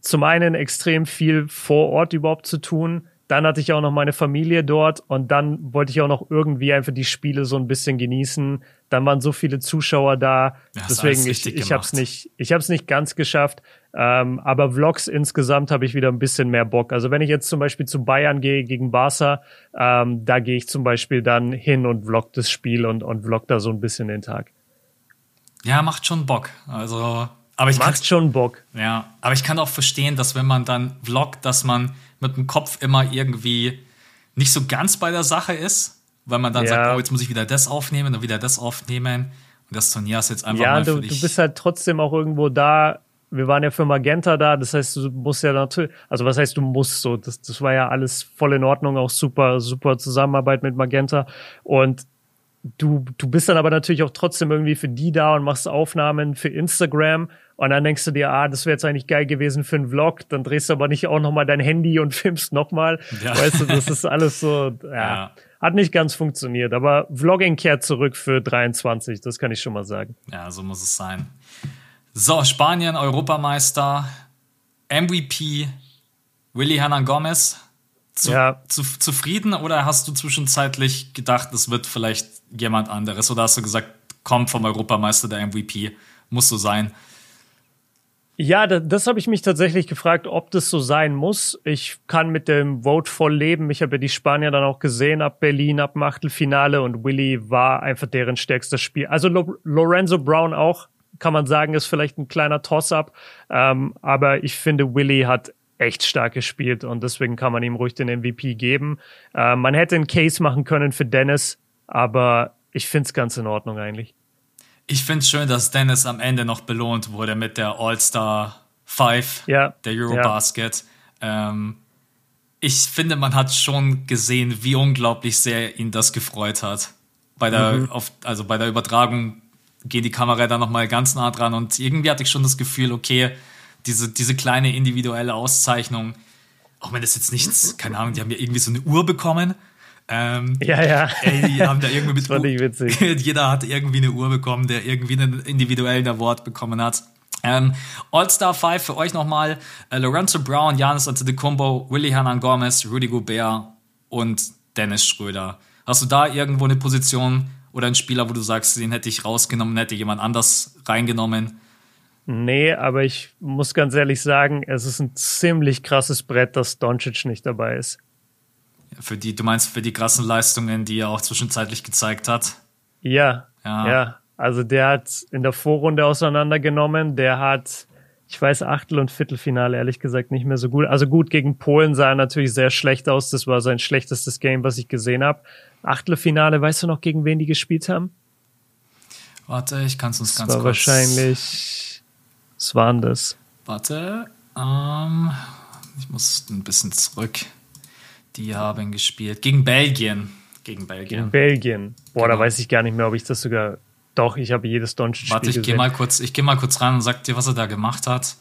zum einen extrem viel vor Ort überhaupt zu tun dann hatte ich auch noch meine Familie dort und dann wollte ich auch noch irgendwie einfach die Spiele so ein bisschen genießen. Dann waren so viele Zuschauer da, ja, deswegen ich ich habe es nicht ich habe es nicht ganz geschafft. Ähm, aber Vlogs insgesamt habe ich wieder ein bisschen mehr Bock. Also wenn ich jetzt zum Beispiel zu Bayern gehe gegen Barca, ähm, da gehe ich zum Beispiel dann hin und vlog das Spiel und und vlog da so ein bisschen den Tag. Ja, macht schon Bock. Also aber ich macht schon Bock. Ja, aber ich kann auch verstehen, dass wenn man dann vloggt, dass man mit dem Kopf immer irgendwie nicht so ganz bei der Sache ist, weil man dann ja. sagt, oh, jetzt muss ich wieder das aufnehmen und wieder das aufnehmen. Und das Turnier ist jetzt einfach ja, mal für du, dich. du bist halt trotzdem auch irgendwo da. Wir waren ja für Magenta da, das heißt, du musst ja natürlich, also was heißt, du musst so, das, das war ja alles voll in Ordnung, auch super, super Zusammenarbeit mit Magenta. Und du, du bist dann aber natürlich auch trotzdem irgendwie für die da und machst Aufnahmen für Instagram und dann denkst du dir, ah, das wäre jetzt eigentlich geil gewesen für einen Vlog. Dann drehst du aber nicht auch nochmal dein Handy und filmst nochmal. Ja. Weißt du, das ist alles so, ja, ja. Hat nicht ganz funktioniert. Aber Vlogging kehrt zurück für 23. Das kann ich schon mal sagen. Ja, so muss es sein. So, Spanien, Europameister, MVP, Willy Hernan Gomez. Zu, ja. zu, zufrieden oder hast du zwischenzeitlich gedacht, es wird vielleicht jemand anderes? Oder hast du gesagt, kommt vom Europameister der MVP, muss so sein? Ja, das, das habe ich mich tatsächlich gefragt, ob das so sein muss. Ich kann mit dem Vote voll leben. Ich habe ja die Spanier dann auch gesehen ab Berlin, ab dem Achtelfinale und Willy war einfach deren stärkstes Spiel. Also Lo Lorenzo Brown auch, kann man sagen, ist vielleicht ein kleiner Toss-up. Ähm, aber ich finde, Willy hat echt stark gespielt und deswegen kann man ihm ruhig den MVP geben. Äh, man hätte einen Case machen können für Dennis, aber ich finde es ganz in Ordnung eigentlich. Ich finde es schön, dass Dennis am Ende noch belohnt wurde mit der All-Star 5 ja, der Eurobasket. Ja. Ähm, ich finde, man hat schon gesehen, wie unglaublich sehr ihn das gefreut hat. Bei der, mhm. auf, also bei der Übertragung geht die Kamera da nochmal ganz nah dran und irgendwie hatte ich schon das Gefühl, okay, diese, diese kleine individuelle Auszeichnung, auch wenn das jetzt nichts, keine Ahnung, die haben ja irgendwie so eine Uhr bekommen ähm, ja, ja. Ey, die haben da irgendwie das fand ich witzig. Jeder hat irgendwie eine Uhr bekommen, der irgendwie einen individuellen Award bekommen hat. Ähm, All-Star 5 für euch nochmal. Äh, Lorenzo Brown, Janis Antetokounmpo, Willy Hernan Gomez, Rudy Gobert und Dennis Schröder. Hast du da irgendwo eine Position oder einen Spieler, wo du sagst, den hätte ich rausgenommen, hätte jemand anders reingenommen? Nee, aber ich muss ganz ehrlich sagen, es ist ein ziemlich krasses Brett, dass Doncic nicht dabei ist. Für die, du meinst für die krassen Leistungen, die er auch zwischenzeitlich gezeigt hat? Ja, ja. ja. Also der hat in der Vorrunde auseinandergenommen, der hat, ich weiß, Achtel- und Viertelfinale ehrlich gesagt nicht mehr so gut. Also gut, gegen Polen sah er natürlich sehr schlecht aus. Das war sein schlechtestes Game, was ich gesehen habe. Achtelfinale, weißt du noch, gegen wen die gespielt haben? Warte, ich kann es uns das ganz war kurz. Wahrscheinlich. Was waren das? Warte, ähm, ich muss ein bisschen zurück. Die haben gespielt gegen Belgien. Gegen Belgien. Gegen Belgien. Boah, genau. da weiß ich gar nicht mehr, ob ich das sogar. Doch, ich habe jedes Doncic-Spiel Warte, ich gehe mal kurz, ich gehe mal kurz rein und sag dir, was er da gemacht hat.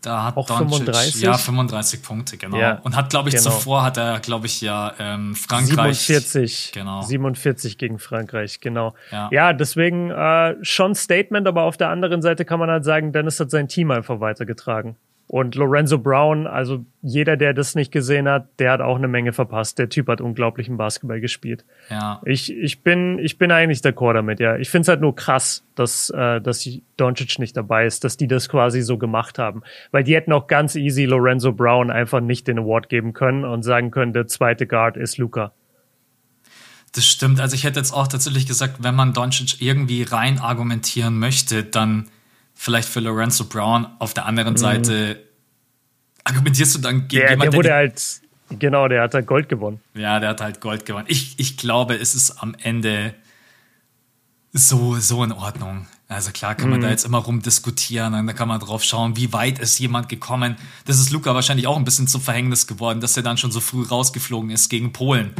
Da hat Auch Doncic, 35? ja 35 Punkte, genau. Ja, und hat, glaube ich, genau. zuvor hat er, glaube ich, ja ähm, Frankreich. 47, genau. 47 gegen Frankreich, genau. Ja, ja deswegen äh, schon Statement, aber auf der anderen Seite kann man halt sagen, Dennis hat sein Team einfach weitergetragen. Und Lorenzo Brown, also jeder, der das nicht gesehen hat, der hat auch eine Menge verpasst. Der Typ hat unglaublichen Basketball gespielt. Ja. Ich, ich bin, ich bin eigentlich d'accord damit, ja. Ich finde es halt nur krass, dass, äh, dass Doncic nicht dabei ist, dass die das quasi so gemacht haben. Weil die hätten auch ganz easy Lorenzo Brown einfach nicht den Award geben können und sagen können, der zweite Guard ist Luca. Das stimmt. Also ich hätte jetzt auch tatsächlich gesagt, wenn man Doncic irgendwie rein argumentieren möchte, dann vielleicht für Lorenzo Brown. Auf der anderen mhm. Seite argumentierst du dann gegen der, jemanden, der wurde der halt, genau, der hat halt Gold gewonnen. Ja, der hat halt Gold gewonnen. Ich, ich glaube, es ist am Ende so, so in Ordnung. Also klar kann man mhm. da jetzt immer rumdiskutieren und da kann man drauf schauen, wie weit ist jemand gekommen. Das ist Luca wahrscheinlich auch ein bisschen zum Verhängnis geworden, dass er dann schon so früh rausgeflogen ist gegen Polen.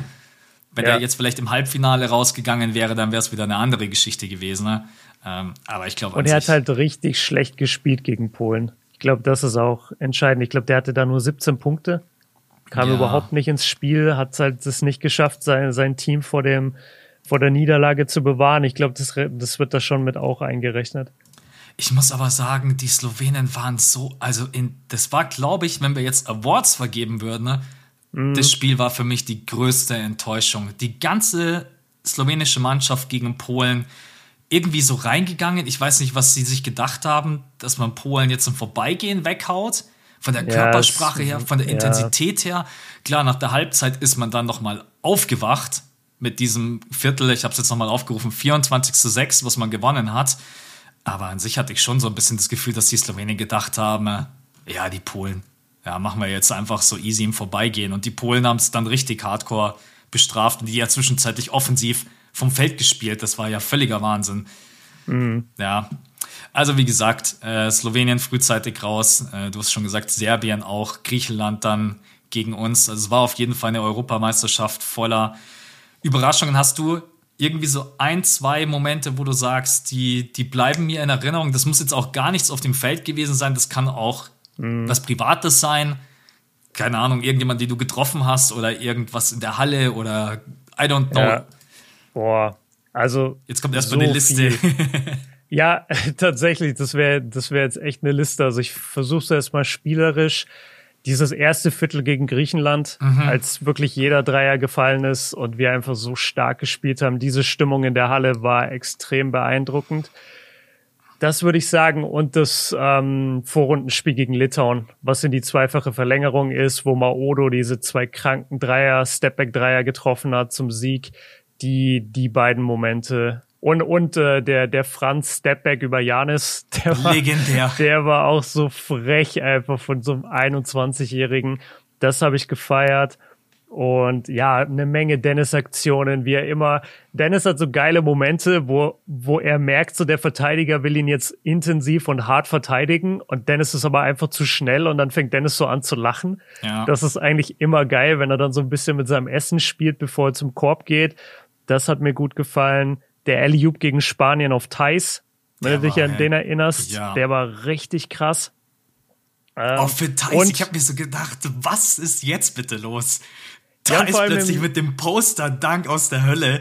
Wenn ja. er jetzt vielleicht im Halbfinale rausgegangen wäre, dann wäre es wieder eine andere Geschichte gewesen. Ne? Ähm, aber ich glaube. Und er hat halt richtig schlecht gespielt gegen Polen. Ich glaube, das ist auch entscheidend. Ich glaube, der hatte da nur 17 Punkte, kam ja. überhaupt nicht ins Spiel, hat halt es nicht geschafft, sein, sein Team vor dem vor der Niederlage zu bewahren. Ich glaube, das, das wird da schon mit auch eingerechnet. Ich muss aber sagen, die Slowenen waren so, also in, das war, glaube ich, wenn wir jetzt Awards vergeben würden, ne, mhm. das Spiel war für mich die größte Enttäuschung. Die ganze slowenische Mannschaft gegen Polen, irgendwie so reingegangen. Ich weiß nicht, was sie sich gedacht haben, dass man Polen jetzt im Vorbeigehen weghaut. Von der Körpersprache her, von der. Intensität her. Klar, nach der Halbzeit ist man dann nochmal aufgewacht mit diesem Viertel, ich habe es jetzt nochmal aufgerufen, 24 zu 6, was man gewonnen hat. Aber an sich hatte ich schon so ein bisschen das Gefühl, dass die Slowenen gedacht haben, äh, ja, die Polen, ja, machen wir jetzt einfach so easy im Vorbeigehen. Und die Polen haben es dann richtig hardcore bestraft und die ja zwischenzeitlich offensiv vom Feld gespielt. Das war ja völliger Wahnsinn. Mhm. Ja. Also wie gesagt, äh, Slowenien frühzeitig raus. Äh, du hast schon gesagt, Serbien auch, Griechenland dann gegen uns. Also es war auf jeden Fall eine Europameisterschaft voller Überraschungen. Hast du irgendwie so ein, zwei Momente, wo du sagst, die, die bleiben mir in Erinnerung? Das muss jetzt auch gar nichts auf dem Feld gewesen sein. Das kann auch mhm. was Privates sein. Keine Ahnung, irgendjemand, den du getroffen hast oder irgendwas in der Halle oder I don't know. Ja. Boah, also. Jetzt kommt erstmal so eine Liste. ja, tatsächlich, das wäre das wäre jetzt echt eine Liste. Also ich versuche es erstmal spielerisch. Dieses erste Viertel gegen Griechenland, mhm. als wirklich jeder Dreier gefallen ist und wir einfach so stark gespielt haben. Diese Stimmung in der Halle war extrem beeindruckend. Das würde ich sagen. Und das ähm, Vorrundenspiel gegen Litauen, was in die zweifache Verlängerung ist, wo Maodo diese zwei kranken Dreier, Stepback-Dreier getroffen hat zum Sieg die, die beiden Momente. Und, und äh, der, der Franz Stepback über Janis, der war, Legendär. der war auch so frech einfach von so einem 21-Jährigen. Das habe ich gefeiert. Und ja, eine Menge Dennis-Aktionen, wie er immer. Dennis hat so geile Momente, wo, wo er merkt, so der Verteidiger will ihn jetzt intensiv und hart verteidigen und Dennis ist aber einfach zu schnell und dann fängt Dennis so an zu lachen. Ja. Das ist eigentlich immer geil, wenn er dann so ein bisschen mit seinem Essen spielt, bevor er zum Korb geht das hat mir gut gefallen. Der Eliup gegen Spanien auf Thais, wenn du dich an den erinnerst, ja. der war richtig krass. Ähm, Auch für Thais, ich habe mir so gedacht, was ist jetzt bitte los? Da ja, ist plötzlich mit dem Poster Dank aus der Hölle.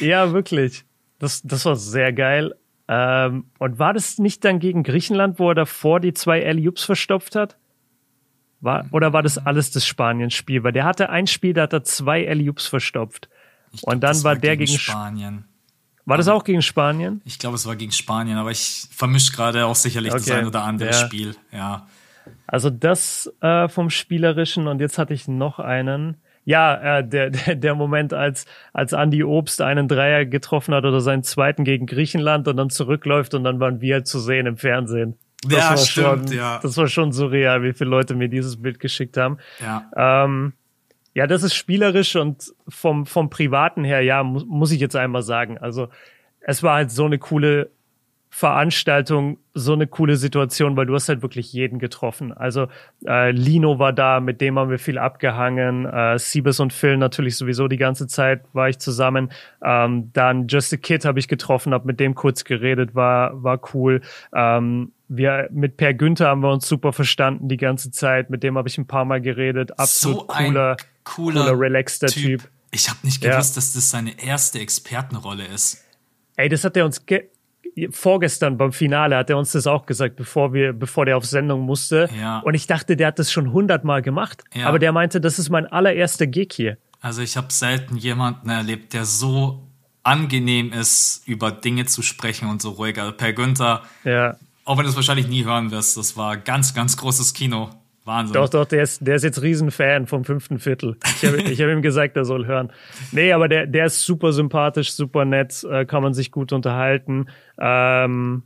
Ja, wirklich. Das, das war sehr geil. Ähm, und war das nicht dann gegen Griechenland, wo er davor die zwei Eliups verstopft hat? War, oder war das alles das Spanien-Spiel? Weil der hatte ein Spiel, da hat er zwei Eliups verstopft. Glaub, und dann war, war der gegen, gegen Spanien. War das auch gegen Spanien? Ich glaube, es war gegen Spanien, aber ich vermische gerade auch sicherlich okay. das ein oder andere ja. Spiel. Ja. Also das äh, vom Spielerischen und jetzt hatte ich noch einen. Ja, äh, der, der, der Moment, als, als Andy Obst einen Dreier getroffen hat oder seinen zweiten gegen Griechenland und dann zurückläuft und dann waren wir halt zu sehen im Fernsehen. Das ja, war stimmt, schon, ja. Das war schon surreal, wie viele Leute mir dieses Bild geschickt haben. Ja. Ähm, ja, das ist spielerisch und vom, vom Privaten her, ja, mu muss ich jetzt einmal sagen. Also, es war halt so eine coole Veranstaltung so eine coole Situation, weil du hast halt wirklich jeden getroffen. Also äh, Lino war da, mit dem haben wir viel abgehangen. Äh, Siebes und Phil natürlich sowieso die ganze Zeit war ich zusammen. Ähm, dann Just a Kid habe ich getroffen, habe mit dem kurz geredet, war war cool. Ähm, wir mit Per Günther haben wir uns super verstanden die ganze Zeit. Mit dem habe ich ein paar Mal geredet. Absolut so cooler, cooler, cooler, relaxter typ. typ. Ich habe nicht gewusst, ja. dass das seine erste Expertenrolle ist. Ey, das hat er uns vorgestern beim Finale hat er uns das auch gesagt, bevor wir, bevor der auf Sendung musste. Ja. Und ich dachte, der hat das schon hundertmal gemacht. Ja. Aber der meinte, das ist mein allererster Gig hier. Also ich habe selten jemanden erlebt, der so angenehm ist, über Dinge zu sprechen und so ruhig. Also Per Günther, ja. Auch wenn du es wahrscheinlich nie hören wirst, das war ganz, ganz großes Kino. Wahnsinn. Doch, doch, der ist, der ist jetzt Riesenfan vom fünften Viertel. Ich habe ich hab ihm gesagt, er soll hören. Nee, aber der, der ist super sympathisch, super nett, äh, kann man sich gut unterhalten. Ähm,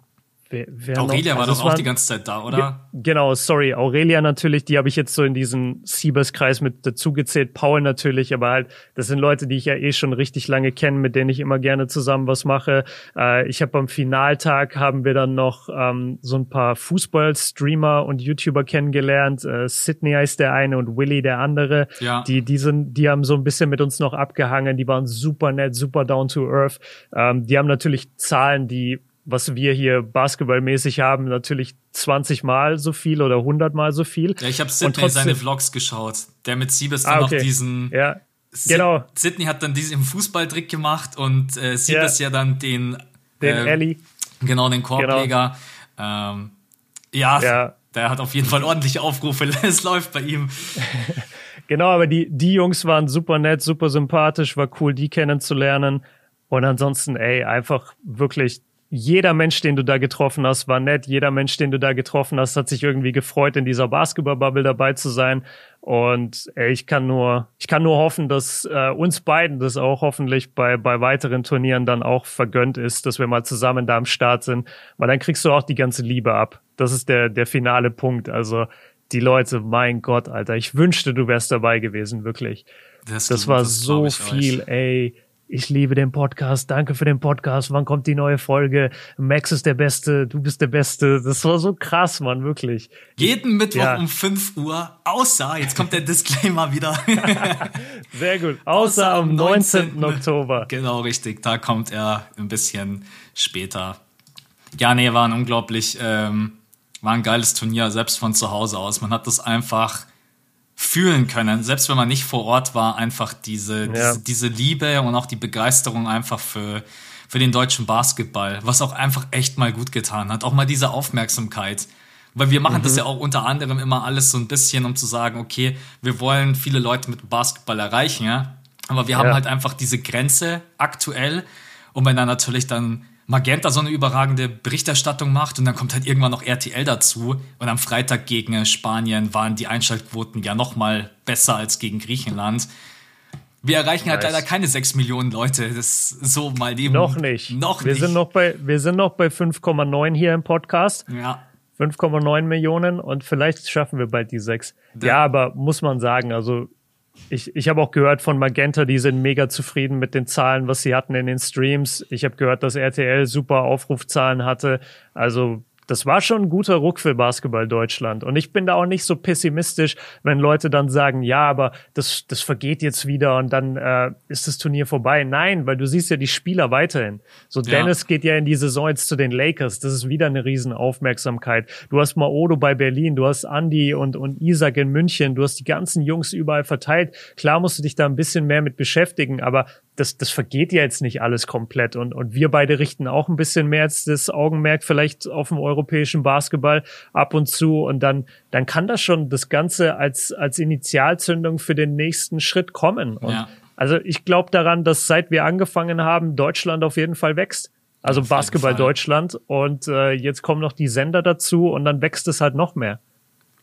Wer, wer Aurelia noch? war also doch auch die ganze Zeit da, oder? genau, sorry. Aurelia natürlich, die habe ich jetzt so in diesen Siebers-Kreis mit dazugezählt. Paul natürlich, aber halt, das sind Leute, die ich ja eh schon richtig lange kenne, mit denen ich immer gerne zusammen was mache. Äh, ich habe am Finaltag haben wir dann noch ähm, so ein paar Fußball-Streamer und YouTuber kennengelernt. Äh, Sydney heißt der eine und Willy der andere. Ja. Die, die, sind, die haben so ein bisschen mit uns noch abgehangen. Die waren super nett, super down to earth. Ähm, die haben natürlich Zahlen, die was wir hier basketballmäßig haben, natürlich 20 Mal so viel oder 100 Mal so viel. Ja, ich habe Sidney seine Vlogs geschaut. Der mit Siebes ah, dann okay. noch diesen. Ja, genau. Sidney hat dann diesen Fußballtrick gemacht und äh, Siebes ja. ja dann den. Den äh, Ellie. Genau, den Korbleger. Genau. Ähm, ja, ja, der hat auf jeden Fall ordentliche Aufrufe. es läuft bei ihm. genau, aber die, die Jungs waren super nett, super sympathisch, war cool, die kennenzulernen. Und ansonsten, ey, einfach wirklich jeder Mensch, den du da getroffen hast, war nett. Jeder Mensch, den du da getroffen hast, hat sich irgendwie gefreut, in dieser Basketball-Bubble dabei zu sein. Und ey, ich kann nur, ich kann nur hoffen, dass äh, uns beiden das auch hoffentlich bei, bei weiteren Turnieren dann auch vergönnt ist, dass wir mal zusammen da am Start sind. Weil dann kriegst du auch die ganze Liebe ab. Das ist der, der finale Punkt. Also die Leute, mein Gott, Alter, ich wünschte, du wärst dabei gewesen, wirklich. Das, das war das so viel, euch. ey ich liebe den Podcast, danke für den Podcast, wann kommt die neue Folge? Max ist der Beste, du bist der Beste. Das war so krass, Mann, wirklich. Jeden Mittwoch ja. um 5 Uhr, außer, jetzt kommt der Disclaimer wieder. Sehr gut, außer, außer am 19. 19. Oktober. Genau, richtig, da kommt er ein bisschen später. Ja, nee, war ein unglaublich, ähm, war ein geiles Turnier, selbst von zu Hause aus. Man hat das einfach fühlen können, selbst wenn man nicht vor Ort war, einfach diese, ja. diese, diese Liebe und auch die Begeisterung einfach für, für den deutschen Basketball, was auch einfach echt mal gut getan hat. Auch mal diese Aufmerksamkeit. Weil wir machen mhm. das ja auch unter anderem immer alles so ein bisschen, um zu sagen, okay, wir wollen viele Leute mit Basketball erreichen, ja. Aber wir ja. haben halt einfach diese Grenze aktuell. Und wenn dann natürlich dann Magenta so eine überragende Berichterstattung macht und dann kommt halt irgendwann noch RTL dazu und am Freitag gegen Spanien waren die Einschaltquoten ja noch mal besser als gegen Griechenland. Wir erreichen halt leider keine 6 Millionen Leute. Das ist so mal eben. Noch nicht. Noch wir nicht. Sind noch bei, wir sind noch bei 5,9 hier im Podcast. Ja. 5,9 Millionen und vielleicht schaffen wir bald die 6. Ja, ja aber muss man sagen, also ich, ich habe auch gehört von Magenta, die sind mega zufrieden mit den Zahlen, was sie hatten in den Streams. Ich habe gehört, dass RTL super Aufrufzahlen hatte. Also das war schon ein guter Ruck für Basketball Deutschland. Und ich bin da auch nicht so pessimistisch, wenn Leute dann sagen, ja, aber das, das vergeht jetzt wieder und dann äh, ist das Turnier vorbei. Nein, weil du siehst ja die Spieler weiterhin. So Dennis ja. geht ja in die Saison jetzt zu den Lakers. Das ist wieder eine Riesenaufmerksamkeit. Du hast Maodo bei Berlin, du hast Andy und, und Isaac in München, du hast die ganzen Jungs überall verteilt. Klar musst du dich da ein bisschen mehr mit beschäftigen, aber das, das vergeht ja jetzt nicht alles komplett. Und, und wir beide richten auch ein bisschen mehr jetzt das Augenmerk vielleicht auf dem europäischen Basketball ab und zu. Und dann, dann kann das schon das Ganze als, als Initialzündung für den nächsten Schritt kommen. Und ja. Also ich glaube daran, dass seit wir angefangen haben, Deutschland auf jeden Fall wächst. Also Basketball Deutschland. Und äh, jetzt kommen noch die Sender dazu und dann wächst es halt noch mehr.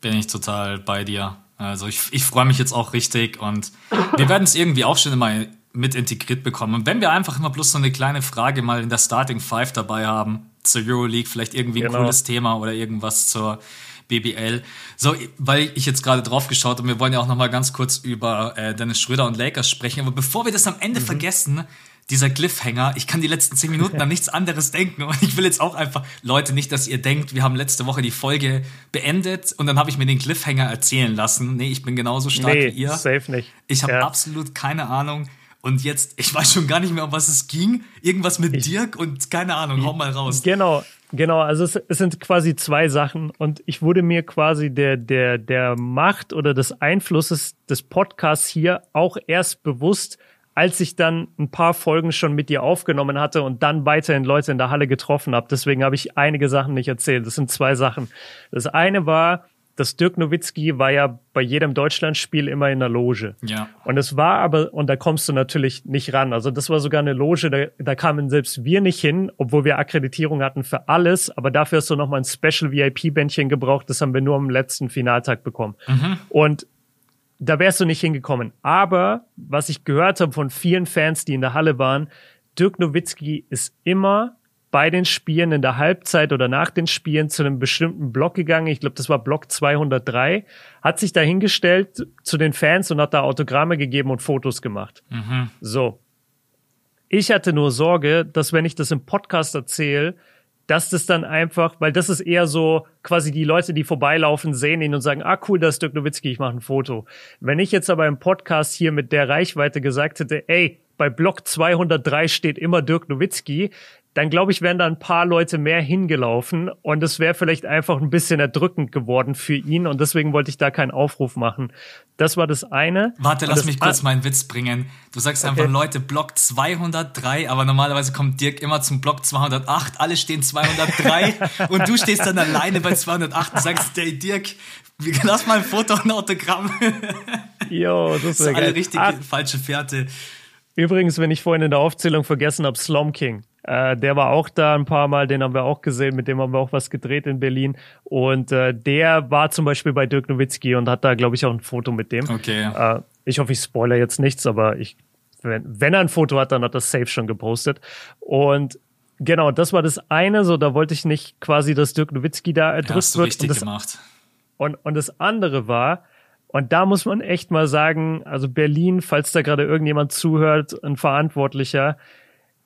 Bin ich total bei dir. Also ich, ich freue mich jetzt auch richtig und wir werden es irgendwie auch schon immer mit integriert bekommen. Und wenn wir einfach immer bloß so eine kleine Frage mal in der Starting Five dabei haben, zur Euroleague, vielleicht irgendwie ein genau. cooles Thema oder irgendwas zur BBL. So, weil ich jetzt gerade drauf geschaut und wir wollen ja auch noch mal ganz kurz über äh, Dennis Schröder und Lakers sprechen. Aber bevor wir das am Ende mhm. vergessen, dieser Cliffhanger, ich kann die letzten zehn Minuten an nichts anderes denken und ich will jetzt auch einfach, Leute, nicht, dass ihr denkt, wir haben letzte Woche die Folge beendet und dann habe ich mir den Cliffhanger erzählen lassen. Nee, ich bin genauso stark nee, wie ihr. safe nicht. Ich habe ja. absolut keine Ahnung und jetzt, ich weiß schon gar nicht mehr, um was es ging. Irgendwas mit ich, Dirk und keine Ahnung, hau mal raus. Genau, genau. Also es, es, sind quasi zwei Sachen und ich wurde mir quasi der, der, der Macht oder des Einflusses des Podcasts hier auch erst bewusst, als ich dann ein paar Folgen schon mit dir aufgenommen hatte und dann weiterhin Leute in der Halle getroffen habe. Deswegen habe ich einige Sachen nicht erzählt. Das sind zwei Sachen. Das eine war, dass Dirk Nowitzki war ja bei jedem Deutschlandspiel immer in der Loge. Ja. Und es war aber, und da kommst du natürlich nicht ran. Also das war sogar eine Loge, da, da kamen selbst wir nicht hin, obwohl wir Akkreditierung hatten für alles. Aber dafür hast du nochmal ein Special VIP-Bändchen gebraucht. Das haben wir nur am letzten Finaltag bekommen. Mhm. Und da wärst du nicht hingekommen. Aber was ich gehört habe von vielen Fans, die in der Halle waren, Dirk Nowitzki ist immer bei den Spielen in der Halbzeit oder nach den Spielen zu einem bestimmten Block gegangen. Ich glaube, das war Block 203. Hat sich da hingestellt zu den Fans und hat da Autogramme gegeben und Fotos gemacht. Mhm. So. Ich hatte nur Sorge, dass wenn ich das im Podcast erzähle, dass das dann einfach, weil das ist eher so quasi die Leute, die vorbeilaufen, sehen ihn und sagen, ah cool, das ist Dirk Nowitzki, ich mache ein Foto. Wenn ich jetzt aber im Podcast hier mit der Reichweite gesagt hätte, ey, bei Block 203 steht immer Dirk Nowitzki, dann glaube ich, wären da ein paar Leute mehr hingelaufen und es wäre vielleicht einfach ein bisschen erdrückend geworden für ihn und deswegen wollte ich da keinen Aufruf machen. Das war das eine. Warte, lass mich kurz meinen Witz bringen. Du sagst okay. einfach, Leute, Block 203, aber normalerweise kommt Dirk immer zum Block 208, alle stehen 203 und du stehst dann alleine bei 208 und sagst, hey Dirk, lass mal ein Foto und ein Autogramm. Jo, das, das ist eine richtige falsche Fährte. Übrigens, wenn ich vorhin in der Aufzählung vergessen habe, Slom King. Äh, der war auch da ein paar Mal, den haben wir auch gesehen, mit dem haben wir auch was gedreht in Berlin. Und äh, der war zum Beispiel bei Dirk Nowitzki und hat da, glaube ich, auch ein Foto mit dem. Okay. Äh, ich hoffe, ich spoiler jetzt nichts, aber ich, wenn, wenn er ein Foto hat, dann hat er safe schon gepostet. Und genau, das war das eine, so da wollte ich nicht quasi, dass Dirk Nowitzki da erdrückt ja, hast du wird. Richtig und das, gemacht. Und, und das andere war, und da muss man echt mal sagen, also Berlin, falls da gerade irgendjemand zuhört, ein Verantwortlicher,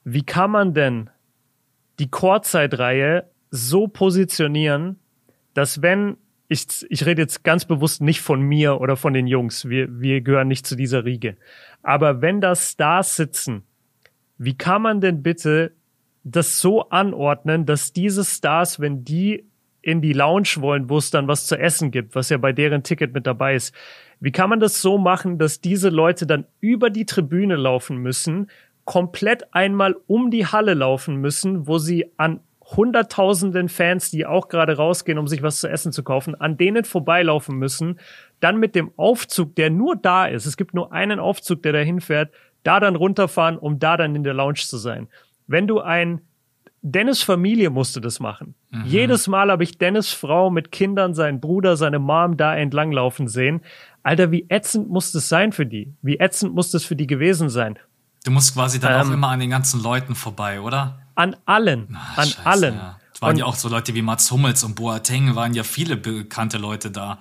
wie kann man denn die Chorzeit-Reihe so positionieren, dass wenn, ich, ich rede jetzt ganz bewusst nicht von mir oder von den Jungs, wir, wir gehören nicht zu dieser Riege, aber wenn da Stars sitzen, wie kann man denn bitte das so anordnen, dass diese Stars, wenn die in die Lounge wollen, wo es dann was zu essen gibt, was ja bei deren Ticket mit dabei ist, wie kann man das so machen, dass diese Leute dann über die Tribüne laufen müssen komplett einmal um die Halle laufen müssen, wo sie an hunderttausenden Fans, die auch gerade rausgehen, um sich was zu essen zu kaufen, an denen vorbeilaufen müssen, dann mit dem Aufzug, der nur da ist, es gibt nur einen Aufzug, der dahin fährt, da dann runterfahren, um da dann in der Lounge zu sein. Wenn du ein Dennis Familie musste das machen. Mhm. Jedes Mal habe ich Dennis Frau mit Kindern, seinen Bruder, seine Mom da entlanglaufen sehen. Alter, wie ätzend muss das sein für die? Wie ätzend muss das für die gewesen sein? Du musst quasi dann ähm, auch immer an den ganzen Leuten vorbei, oder? An allen. Ach, an Scheiße, allen. Ja. Es waren und, ja auch so Leute wie Mats Hummels und Boateng, waren ja viele bekannte Leute da.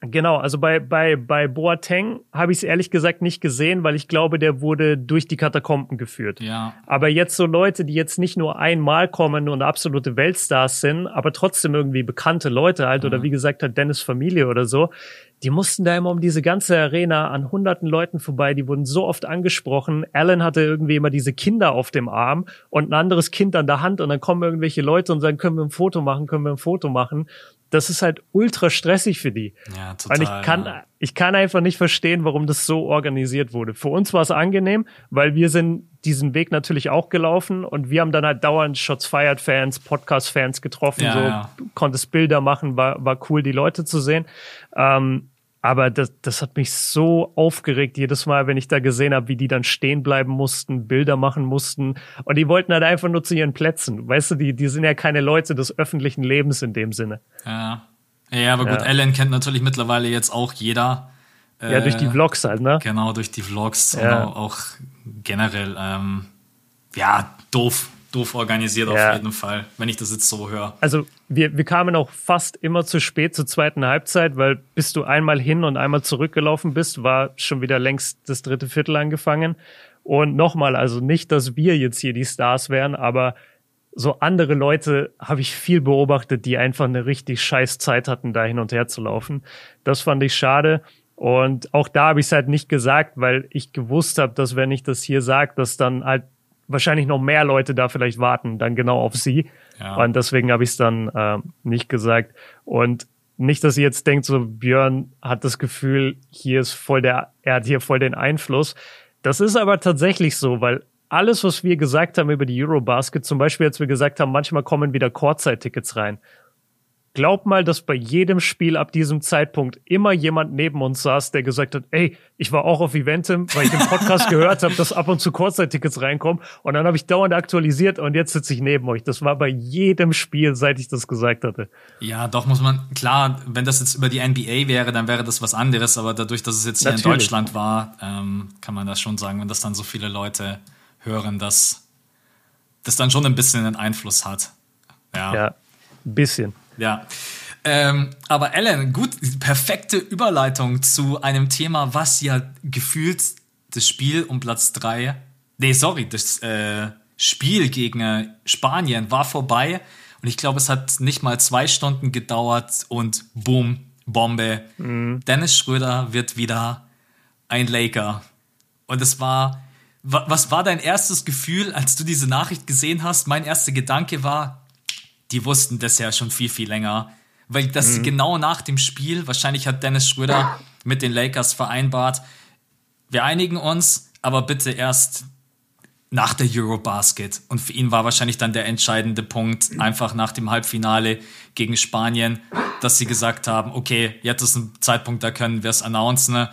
Genau, also bei, bei, bei Boateng habe ich es ehrlich gesagt nicht gesehen, weil ich glaube, der wurde durch die Katakomben geführt. Ja. Aber jetzt so Leute, die jetzt nicht nur einmal kommen und absolute Weltstars sind, aber trotzdem irgendwie bekannte Leute halt, mhm. oder wie gesagt hat Dennis Familie oder so, die mussten da immer um diese ganze Arena an hunderten Leuten vorbei, die wurden so oft angesprochen. Alan hatte irgendwie immer diese Kinder auf dem Arm und ein anderes Kind an der Hand und dann kommen irgendwelche Leute und sagen, können wir ein Foto machen, können wir ein Foto machen. Das ist halt ultra stressig für die. Ja, total. Und ich kann, ja. ich kann einfach nicht verstehen, warum das so organisiert wurde. Für uns war es angenehm, weil wir sind diesen Weg natürlich auch gelaufen und wir haben dann halt dauernd Shots Fired Fans, Podcast Fans getroffen, ja, so ja. konntest Bilder machen, war, war cool, die Leute zu sehen. Ähm, aber das, das hat mich so aufgeregt jedes Mal, wenn ich da gesehen habe, wie die dann stehen bleiben mussten, Bilder machen mussten. Und die wollten halt einfach nur zu ihren Plätzen. Weißt du, die, die sind ja keine Leute des öffentlichen Lebens in dem Sinne. Ja. Ja, aber gut, ja. Ellen kennt natürlich mittlerweile jetzt auch jeder. Ja, durch die äh, Vlogs halt, ne? Genau, durch die Vlogs ja. und auch generell, ähm, ja, doof doof organisiert ja. auf jeden Fall, wenn ich das jetzt so höre. Also wir, wir kamen auch fast immer zu spät zur zweiten Halbzeit, weil bis du einmal hin und einmal zurückgelaufen bist, war schon wieder längst das dritte Viertel angefangen. Und nochmal, also nicht, dass wir jetzt hier die Stars wären, aber so andere Leute habe ich viel beobachtet, die einfach eine richtig scheiß Zeit hatten, da hin und her zu laufen. Das fand ich schade. Und auch da habe ich es halt nicht gesagt, weil ich gewusst habe, dass wenn ich das hier sage, dass dann halt wahrscheinlich noch mehr Leute da vielleicht warten, dann genau auf sie. Ja. Und deswegen habe ich es dann äh, nicht gesagt. Und nicht, dass ihr jetzt denkt, so Björn hat das Gefühl, hier ist voll der, er hat hier voll den Einfluss. Das ist aber tatsächlich so, weil alles, was wir gesagt haben über die Eurobasket, zum Beispiel, als wir gesagt haben, manchmal kommen wieder Kurzzeit-Tickets rein glaub mal, dass bei jedem Spiel ab diesem Zeitpunkt immer jemand neben uns saß, der gesagt hat, ey, ich war auch auf Eventim, weil ich den Podcast gehört habe, dass ab und zu Kurzzeittickets reinkommen. Und dann habe ich dauernd aktualisiert und jetzt sitze ich neben euch. Das war bei jedem Spiel, seit ich das gesagt hatte. Ja, doch muss man, klar, wenn das jetzt über die NBA wäre, dann wäre das was anderes. Aber dadurch, dass es jetzt hier Natürlich. in Deutschland war, ähm, kann man das schon sagen, wenn das dann so viele Leute hören, dass das dann schon ein bisschen einen Einfluss hat. Ja, ja ein bisschen. Ja. Ähm, aber Ellen, gut, perfekte Überleitung zu einem Thema, was ja gefühlt das Spiel um Platz 3, nee, sorry, das äh, Spiel gegen äh, Spanien war vorbei und ich glaube, es hat nicht mal zwei Stunden gedauert und boom, Bombe. Mhm. Dennis Schröder wird wieder ein Laker. Und es war, was war dein erstes Gefühl, als du diese Nachricht gesehen hast? Mein erster Gedanke war, die wussten das ja schon viel, viel länger. Weil das mhm. genau nach dem Spiel, wahrscheinlich hat Dennis Schröder mit den Lakers vereinbart, wir einigen uns, aber bitte erst nach der Eurobasket. Und für ihn war wahrscheinlich dann der entscheidende Punkt, einfach nach dem Halbfinale gegen Spanien, dass sie gesagt haben, okay, jetzt ist ein Zeitpunkt, da können wir es announcen.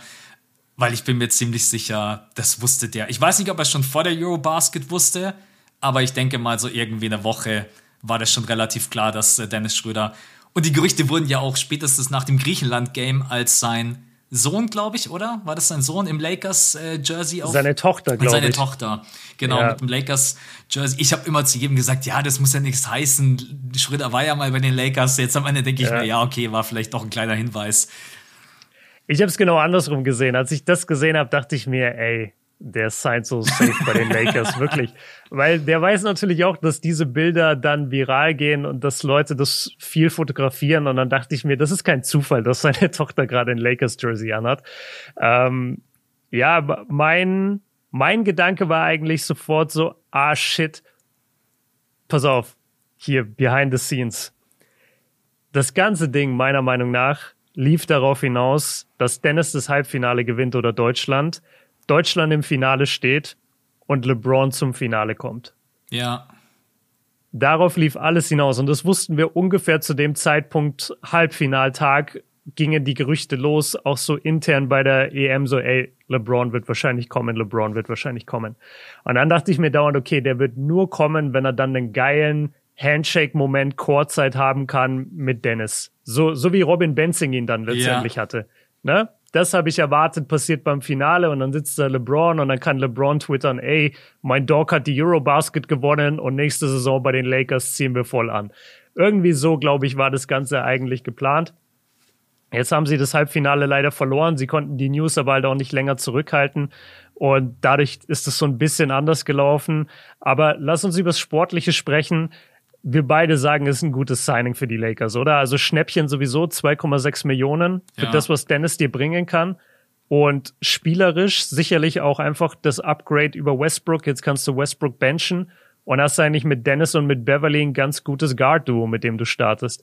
Weil ich bin mir ziemlich sicher, das wusste der. Ich weiß nicht, ob er schon vor der Eurobasket wusste, aber ich denke mal so irgendwie eine Woche war das schon relativ klar, dass äh, Dennis Schröder und die Gerüchte wurden ja auch spätestens nach dem Griechenland-Game als sein Sohn, glaube ich, oder? War das sein Sohn im Lakers-Jersey? Äh, seine Tochter, glaube ich. Seine Tochter, genau, ja. mit dem Lakers-Jersey. Ich habe immer zu jedem gesagt, ja, das muss ja nichts heißen. Schröder war ja mal bei den Lakers. Jetzt am Ende denke ich ja. mir, ja, okay, war vielleicht doch ein kleiner Hinweis. Ich habe es genau andersrum gesehen. Als ich das gesehen habe, dachte ich mir, ey, der scheint so safe bei den Lakers, wirklich. Weil der weiß natürlich auch, dass diese Bilder dann viral gehen und dass Leute das viel fotografieren. Und dann dachte ich mir, das ist kein Zufall, dass seine Tochter gerade ein Lakers-Jersey anhat. Ähm, ja, mein, mein Gedanke war eigentlich sofort so, ah shit, pass auf, hier, behind the scenes. Das ganze Ding, meiner Meinung nach, lief darauf hinaus, dass Dennis das Halbfinale gewinnt oder Deutschland Deutschland im Finale steht und LeBron zum Finale kommt. Ja. Darauf lief alles hinaus und das wussten wir ungefähr zu dem Zeitpunkt Halbfinaltag gingen die Gerüchte los, auch so intern bei der EM, so, ey, LeBron wird wahrscheinlich kommen, LeBron wird wahrscheinlich kommen. Und dann dachte ich mir dauernd, okay, der wird nur kommen, wenn er dann einen geilen Handshake-Moment Chorzeit haben kann mit Dennis. So, so wie Robin Benzing ihn dann letztendlich ja. hatte. Ne? Das habe ich erwartet, passiert beim Finale und dann sitzt da LeBron und dann kann LeBron twittern, ey, mein Dog hat die Eurobasket gewonnen und nächste Saison bei den Lakers ziehen wir voll an. Irgendwie so, glaube ich, war das Ganze eigentlich geplant. Jetzt haben sie das Halbfinale leider verloren. Sie konnten die News aber halt auch nicht länger zurückhalten. Und dadurch ist es so ein bisschen anders gelaufen. Aber lass uns über das Sportliche sprechen wir beide sagen, es ist ein gutes Signing für die Lakers, oder? Also Schnäppchen sowieso 2,6 Millionen für ja. das, was Dennis dir bringen kann. Und spielerisch sicherlich auch einfach das Upgrade über Westbrook. Jetzt kannst du Westbrook benchen und hast eigentlich mit Dennis und mit Beverly ein ganz gutes Guard-Duo, mit dem du startest.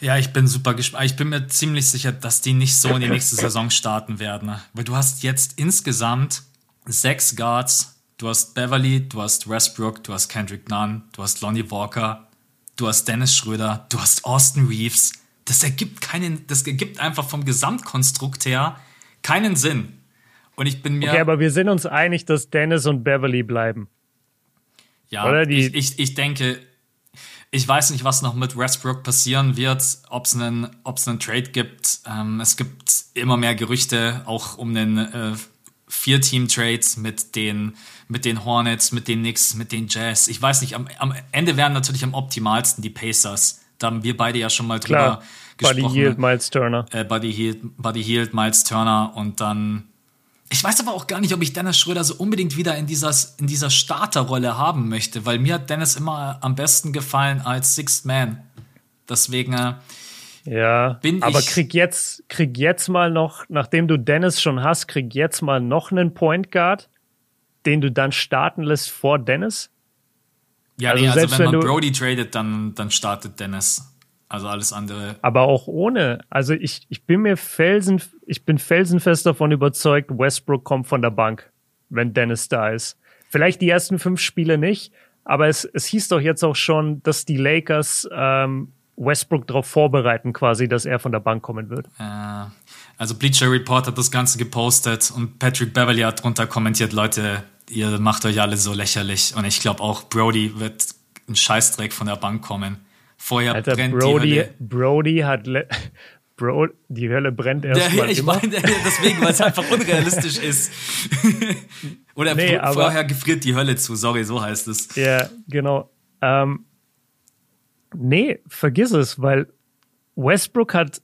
Ja, ich bin super gespannt. Ich bin mir ziemlich sicher, dass die nicht so in die nächste Saison starten werden. Weil du hast jetzt insgesamt sechs Guards Du hast Beverly, du hast Westbrook, du hast Kendrick Nunn, du hast Lonnie Walker, du hast Dennis Schröder, du hast Austin Reeves. Das ergibt keinen, das ergibt einfach vom Gesamtkonstrukt her keinen Sinn. Und ich bin mir. Okay, aber wir sind uns einig, dass Dennis und Beverly bleiben. Ja, Oder die ich, ich, ich denke, ich weiß nicht, was noch mit Westbrook passieren wird, ob es einen, einen Trade gibt. Ähm, es gibt immer mehr Gerüchte, auch um den äh, Vier-Team-Trades mit den mit den Hornets, mit den Knicks, mit den Jazz. Ich weiß nicht, am, am Ende wären natürlich am optimalsten die Pacers. Da haben wir beide ja schon mal drüber Klar. gesprochen. Buddy Hield, Miles Turner. Äh, Buddy Hield, Buddy Hield, Miles Turner und dann Ich weiß aber auch gar nicht, ob ich Dennis Schröder so unbedingt wieder in dieser, in dieser Starterrolle haben möchte, weil mir hat Dennis immer am besten gefallen als Sixth Man. Deswegen äh, ja, bin aber ich. krieg jetzt, krieg jetzt mal noch, nachdem du Dennis schon hast, krieg jetzt mal noch einen Point Guard, den du dann starten lässt vor Dennis. Ja, Also nee, also selbst wenn man wenn du- Brody tradet, dann, dann startet Dennis. Also alles andere. Aber auch ohne. Also ich, ich bin mir felsen, ich bin felsenfest davon überzeugt, Westbrook kommt von der Bank, wenn Dennis da ist. Vielleicht die ersten fünf Spiele nicht, aber es, es hieß doch jetzt auch schon, dass die Lakers ähm, Westbrook darauf vorbereiten, quasi, dass er von der Bank kommen wird. Äh, also Bleacher Report hat das Ganze gepostet und Patrick Beverly hat drunter kommentiert, Leute, ihr macht euch alle so lächerlich. Und ich glaube auch Brody wird ein Scheißdreck von der Bank kommen. Vorher Alter, brennt Brody, die Hölle. Brody hat, Bro, die Hölle brennt Der, erstmal ich immer. meine, der- deswegen, weil es einfach unrealistisch ist. Oder Nee, aber- vorher gefriert die Hölle zu, sorry, so heißt es. Ja, genau. Ähm, nee, vergiss es, weil Westbrook hat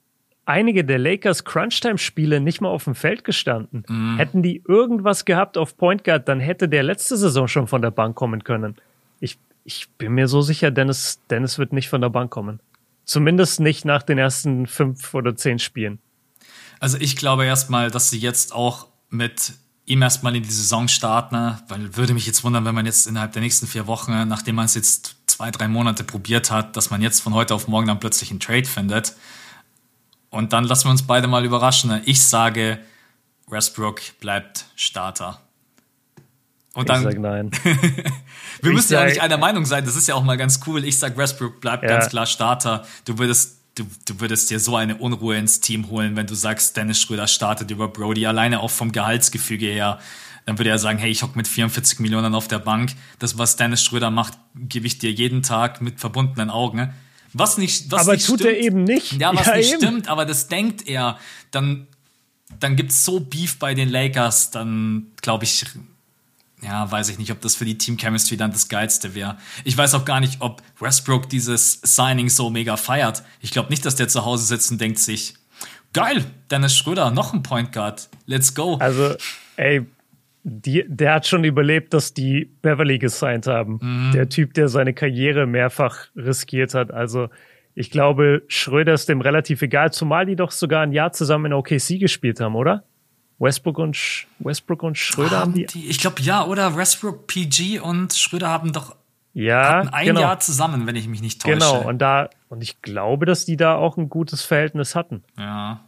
einige der Lakers Crunchtime-Spiele nicht mal auf dem Feld gestanden. Mhm. Hätten die irgendwas gehabt auf Point Guard, dann hätte der letzte Saison schon von der Bank kommen können. Ich, ich bin mir so sicher, Dennis, Dennis wird nicht von der Bank kommen. Zumindest nicht nach den ersten fünf oder zehn Spielen. Also ich glaube erstmal, dass sie jetzt auch mit ihm erstmal in die Saison starten, ne? weil würde mich jetzt wundern, wenn man jetzt innerhalb der nächsten vier Wochen, nachdem man es jetzt zwei, drei Monate probiert hat, dass man jetzt von heute auf morgen dann plötzlich einen Trade findet. Und dann lassen wir uns beide mal überraschen. ne? Ich sage, Westbrook bleibt Starter. Und Ich dann, sag nein. wir ich müssen ja auch nicht einer Meinung sein, das ist ja auch mal ganz cool. Ich sag, Westbrook bleibt Ja. ganz klar Starter. Du würdest, du, du würdest dir so eine Unruhe ins Team holen, wenn du sagst, Dennis Schröder startet über Brody, alleine auch vom Gehaltsgefüge her. Dann würde er sagen, hey, ich hock mit 44 Millionen auf der Bank. Das, was Dennis Schröder macht, gebe ich dir jeden Tag mit verbundenen Augen. Was nicht, was Aber nicht tut stimmt. er eben nicht. Ja, was Ja, nicht eben. stimmt, aber das denkt er. Dann, dann gibt's so Beef bei den Lakers, dann glaube ich, ja, weiß ich nicht, ob das für die Team Chemistry dann das Geilste wäre. Ich weiß auch gar nicht, ob Westbrook dieses Signing so mega feiert. Ich glaube nicht, dass der zu Hause sitzt und denkt sich, geil, Dennis Schröder, noch ein Point Guard, let's go. Also, ey, die, der hat schon überlebt, dass die Beverly gesigned haben. Mhm. Der Typ, der seine Karriere mehrfach riskiert hat. Also, ich glaube, Schröder ist dem relativ egal, zumal die doch sogar ein Jahr zusammen in OKC gespielt haben, oder? Westbrook und, Sch Westbrook und Schröder haben die. die, ich glaube, ja, oder Westbrook, PG und Schröder haben doch Ja, ein genau. Jahr zusammen, wenn ich mich nicht täusche. Genau, und da, und ich glaube, dass die da auch ein gutes Verhältnis hatten. Ja.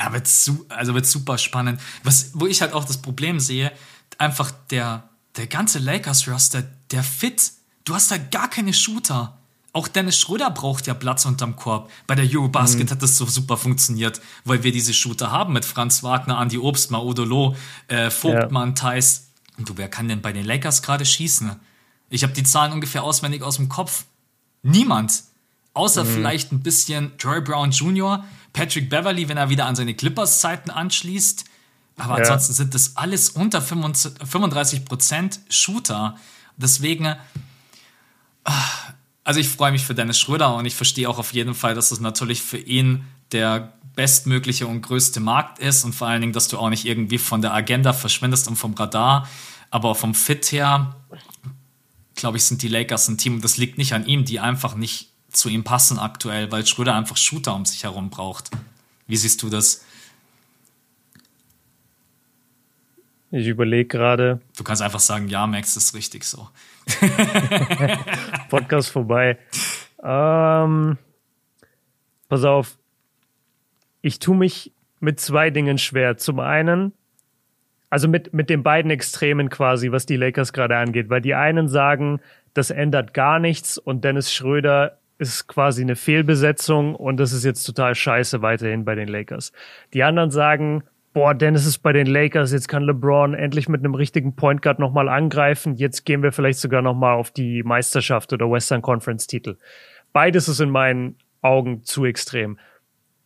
Ja, wird, su also wird super spannend. Was, wo ich halt auch das Problem sehe, einfach der, der ganze Lakers-Roster, der Fit, du hast da gar keine Shooter. Auch Dennis Schröder braucht ja Platz unterm Korb. Bei der Eurobasket hat das so super funktioniert, weil wir diese Shooter haben mit Franz Wagner, Andi Obst, Maudolo, äh, Vogtmann, Theis. Und du, wer kann denn bei den Lakers gerade schießen? Ich habe die Zahlen ungefähr auswendig aus dem Kopf. Niemand. Außer vielleicht ein bisschen Troy Brown Jr., Patrick Beverly, wenn er wieder an seine Clippers-Zeiten anschließt. Aber Ja. ansonsten sind das alles unter 35% Shooter. Deswegen, ah, also ich freue mich für Dennis Schröder und ich verstehe auch auf jeden Fall, dass es natürlich für ihn der bestmögliche und größte Markt ist und vor allen Dingen, dass du auch nicht irgendwie von der Agenda verschwindest und vom Radar. Aber vom Fit her, glaube ich, sind die Lakers ein Team und das liegt nicht an ihm, die einfach nicht zu ihm passen aktuell, weil Schröder einfach Shooter um sich herum braucht. Wie siehst du das? Ich überlege gerade, Du kannst einfach sagen, ja, Max, ist richtig so. Podcast vorbei. Ähm, pass auf. Ich tue mich mit zwei Dingen schwer. Zum einen, also mit, mit den beiden Extremen quasi, was die Lakers gerade angeht, weil die einen sagen, das ändert gar nichts und Dennis Schröder ist quasi eine Fehlbesetzung und das ist jetzt total scheiße weiterhin bei den Lakers. Die anderen sagen, boah, Dennis ist bei den Lakers, jetzt kann LeBron endlich mit einem richtigen Point Guard nochmal angreifen, jetzt gehen wir vielleicht sogar nochmal auf die Meisterschaft oder Western Conference Titel. Beides ist in meinen Augen zu extrem.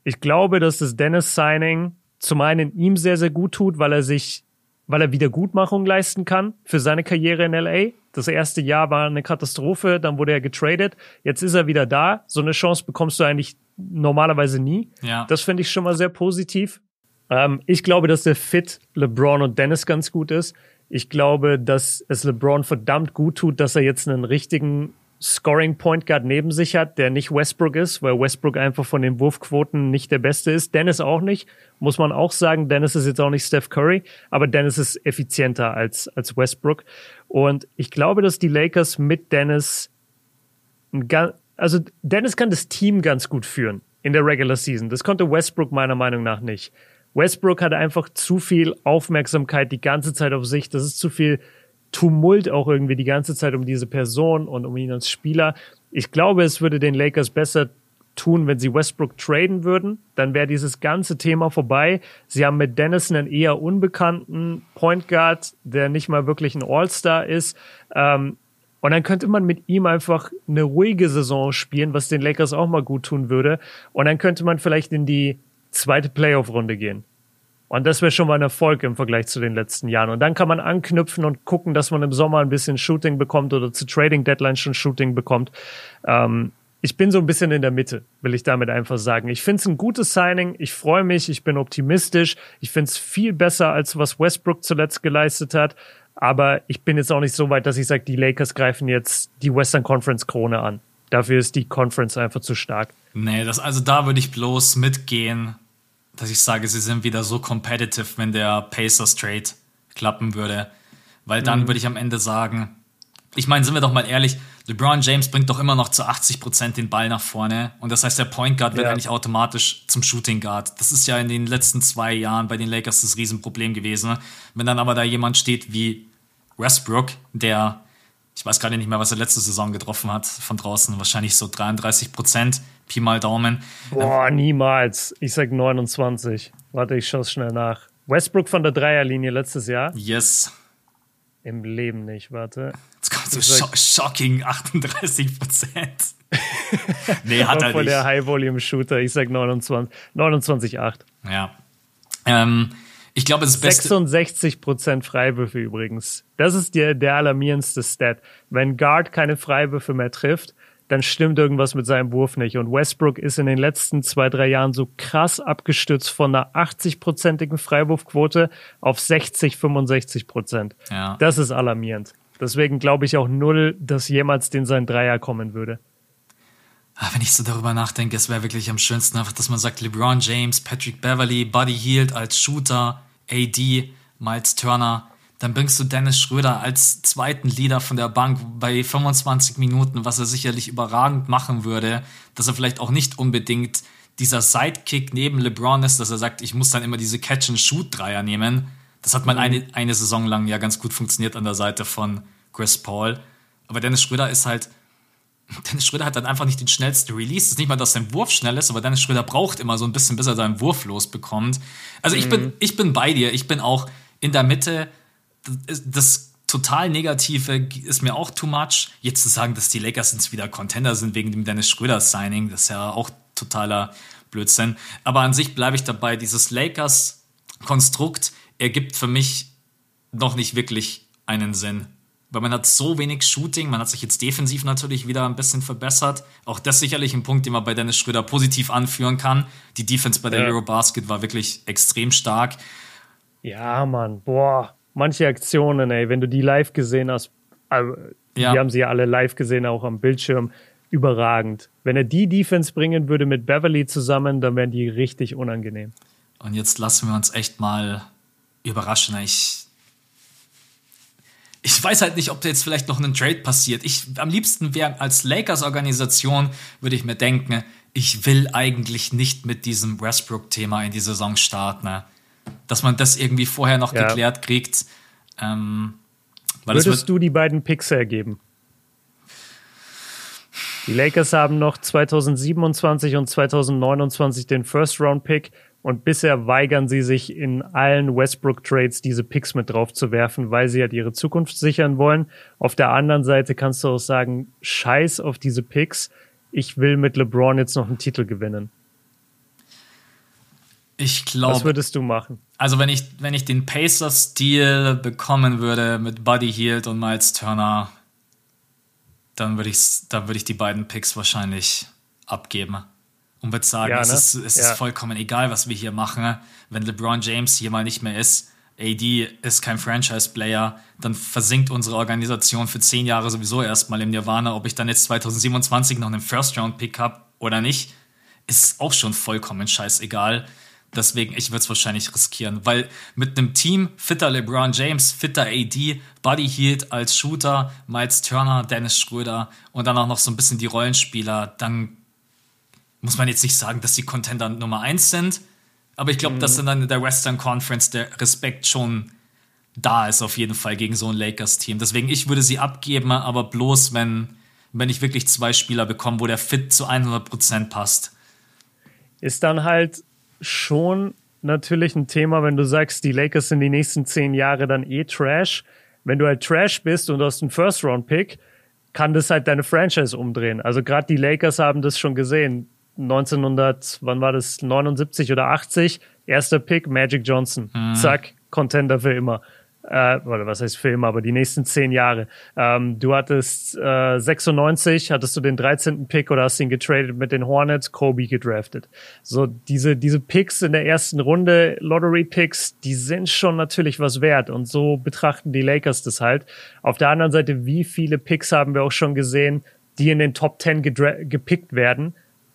Ich glaube, dass das Dennis-Signing zum einen ihm sehr, sehr gut tut, weil er sich, weil er Wiedergutmachung leisten kann für seine Karriere in LA. Das erste Jahr war eine Katastrophe, dann wurde er getradet. Jetzt ist er wieder da. So eine Chance bekommst du eigentlich normalerweise nie. Ja. Das finde ich schon mal sehr positiv. Ähm, ich glaube, dass der Fit LeBron und Dennis ganz gut ist. Ich glaube, dass es LeBron verdammt gut tut, dass er jetzt einen richtigen Scoring Point Guard neben sich hat, der nicht Westbrook ist, weil Westbrook einfach von den Wurfquoten nicht der Beste ist. Dennis auch nicht, muss man auch sagen. Dennis ist jetzt auch nicht Steph Curry, aber Dennis ist effizienter als, als Westbrook. Und ich glaube, dass die Lakers mit Dennis, also Dennis kann das Team ganz gut führen in der Regular Season. Das konnte Westbrook meiner Meinung nach nicht. Westbrook hatte einfach zu viel Aufmerksamkeit die ganze Zeit auf sich. Das ist zu viel Tumult auch irgendwie die ganze Zeit um diese Person und um ihn als Spieler. Ich glaube, es würde den Lakers besser tun, wenn sie Westbrook traden würden. Dann wäre dieses ganze Thema vorbei. Sie haben mit Dennis einen eher unbekannten Point Guard, der nicht mal wirklich ein All-Star ist. Ähm, und dann könnte man mit ihm einfach eine ruhige Saison spielen, was den Lakers auch mal gut tun würde. Und dann könnte man vielleicht in die zweite Playoff-Runde gehen. Und das wäre schon mal ein Erfolg im Vergleich zu den letzten Jahren. Und dann kann man anknüpfen und gucken, dass man im Sommer ein bisschen Shooting bekommt oder zu Trading Deadline schon Shooting bekommt. Ähm, ich bin so ein bisschen in der Mitte, will ich damit einfach sagen. Ich finde es ein gutes Signing. Ich freue mich. Ich bin optimistisch. Ich finde es viel besser, als was Westbrook zuletzt geleistet hat. Aber ich bin jetzt auch nicht so weit, dass ich sage, die Lakers greifen jetzt die Western Conference Krone an. Dafür ist die Conference einfach zu stark. Nee, das, also da würde ich bloß mitgehen, dass ich sage, sie sind wieder so competitive, wenn der Pacers Trade klappen würde. Weil dann mhm. würde ich am Ende sagen, ich meine, sind wir doch mal ehrlich, LeBron James bringt doch immer noch zu 80 Prozent den Ball nach vorne. Und das heißt, der Point Guard wird ja. eigentlich automatisch zum Shooting Guard. Das ist ja in den letzten zwei Jahren bei den Lakers das Riesenproblem gewesen. Wenn dann aber da jemand steht wie Westbrook, der, ich weiß gerade nicht mehr, was er letzte Saison getroffen hat, von draußen, wahrscheinlich so 33 Prozent, Pi mal Daumen. Boah, niemals. Ich sag 29. Warte, ich schaue schnell nach. Westbrook von der Dreierlinie letztes Jahr? Yes. Im Leben nicht, warte. Jetzt kommt so sag, shocking 38 Prozent. nee, hat er nicht. der High-Volume-Shooter, ich sag 29, 29,8. Ja. Ähm, ich glaube, das Beste. 66 Prozent Freiwürfe übrigens. Das ist der, der alarmierendste Stat. Wenn Guard keine Freiwürfe mehr trifft, dann stimmt irgendwas mit seinem Wurf nicht. Und Westbrook ist in den letzten zwei, drei Jahren so krass abgestürzt von einer 80-prozentigen Freiwurfquote auf 60, 65 Prozent. Ja. Das ist alarmierend. Deswegen glaube ich auch null, dass jemals den sein Dreier kommen würde. Ah, wenn ich so darüber nachdenke, es wäre wirklich am schönsten einfach, dass man sagt, LeBron James, Patrick Beverly, Buddy Hield als Shooter, AD, Miles Turner, dann bringst du Dennis Schröder als zweiten Leader von der Bank bei 25 Minuten, was er sicherlich überragend machen würde, dass er vielleicht auch nicht unbedingt dieser Sidekick neben LeBron ist, dass er sagt, ich muss dann immer diese Catch-and-Shoot-Dreier nehmen. Das hat mal mhm. eine, eine Saison lang ja ganz gut funktioniert an der Seite von Chris Paul. Aber Dennis Schröder ist halt, Dennis Schröder hat dann einfach nicht den schnellsten Release. Es ist nicht mal, dass sein Wurf schnell ist, aber Dennis Schröder braucht immer so ein bisschen, bis er seinen Wurf losbekommt. Also ich, mhm. bin, ich bin bei dir. Ich bin auch in der Mitte das total Negative ist mir auch too much. Jetzt zu sagen, dass die Lakers jetzt wieder Contender sind wegen dem Dennis Schröder-Signing, das ist ja auch totaler Blödsinn. Aber an sich bleibe ich dabei, dieses Lakers-Konstrukt ergibt für mich noch nicht wirklich einen Sinn. Weil man hat so wenig Shooting, man hat sich jetzt defensiv natürlich wieder ein bisschen verbessert. Auch das sicherlich ein Punkt, den man bei Dennis Schröder positiv anführen kann. Die Defense bei der ja. Eurobasket war wirklich extrem stark. Ja, Mann, boah manche Aktionen, ey, wenn du die live gesehen hast, also, ja. die haben sie ja alle live gesehen, auch am Bildschirm, überragend. Wenn er die Defense bringen würde mit Beverly zusammen, dann wären die richtig unangenehm. Und jetzt lassen wir uns echt mal überraschen. Ich, ich weiß halt nicht, ob da jetzt vielleicht noch ein Trade passiert. Ich, am liebsten wäre als Lakers-Organisation, würde ich mir denken, ich will eigentlich nicht mit diesem Westbrook-Thema in die Saison starten. Ne? Dass man das irgendwie vorher noch ja. geklärt kriegt. Ähm, Würdest du die beiden Picks ergeben? Die Lakers haben noch 2027 und 2029 den First-Round-Pick und bisher weigern sie sich in allen Westbrook-Trades diese Picks mit drauf zu werfen, weil sie halt ihre Zukunft sichern wollen. Auf der anderen Seite kannst du auch sagen, scheiß auf diese Picks. Ich will mit LeBron jetzt noch einen Titel gewinnen. Ich glaube. Was würdest du machen? Also, wenn ich, wenn ich den Pacers-Stil bekommen würde mit Buddy Hield und Miles Turner, dann würde ich, dann würde ich die beiden Picks wahrscheinlich abgeben. und wird sagen, ja, ne? es, ist, es ja. ist vollkommen egal, was wir hier machen. Wenn LeBron James hier mal nicht mehr ist, AD ist kein Franchise-Player, dann versinkt unsere Organisation für zehn Jahre sowieso erstmal im Nirvana. Ob ich dann jetzt 2027 noch einen First-Round-Pick habe oder nicht, ist auch schon vollkommen scheißegal. Deswegen, ich würde es wahrscheinlich riskieren, weil mit einem Team fitter LeBron James, fitter AD, Buddy Hield als Shooter, Miles Turner, Dennis Schröder und dann auch noch so ein bisschen die Rollenspieler, dann muss man jetzt nicht sagen, dass die Contender Nummer eins sind, aber ich glaube, mhm. dass dann in der Western Conference der Respekt schon da ist, auf jeden Fall gegen so ein Lakers-Team. Deswegen, ich würde sie abgeben, aber bloß, wenn, wenn ich wirklich zwei Spieler bekomme, wo der Fit zu 100% passt. Ist dann halt schon natürlich ein Thema, wenn du sagst, die Lakers sind die nächsten zehn Jahre dann eh Trash. Wenn du halt Trash bist und du hast einen First-Round-Pick, kann das halt deine Franchise umdrehen. Also gerade die Lakers haben das schon gesehen. 1900, wann war das? 79 oder 80, erster Pick, Magic Johnson. Mhm. Zack, Contender für immer äh, oder was heißt Film, aber die nächsten zehn Jahre. Ähm, du hattest äh, 96, hattest du den 13. Pick oder hast ihn getradet mit den Hornets, Kobe gedraftet. So diese diese Picks in der ersten Runde, Lottery Picks, die sind schon natürlich was wert und so betrachten die Lakers das halt. Auf der anderen Seite, wie viele Picks haben wir auch schon gesehen, die in den Top 10 gepickt werden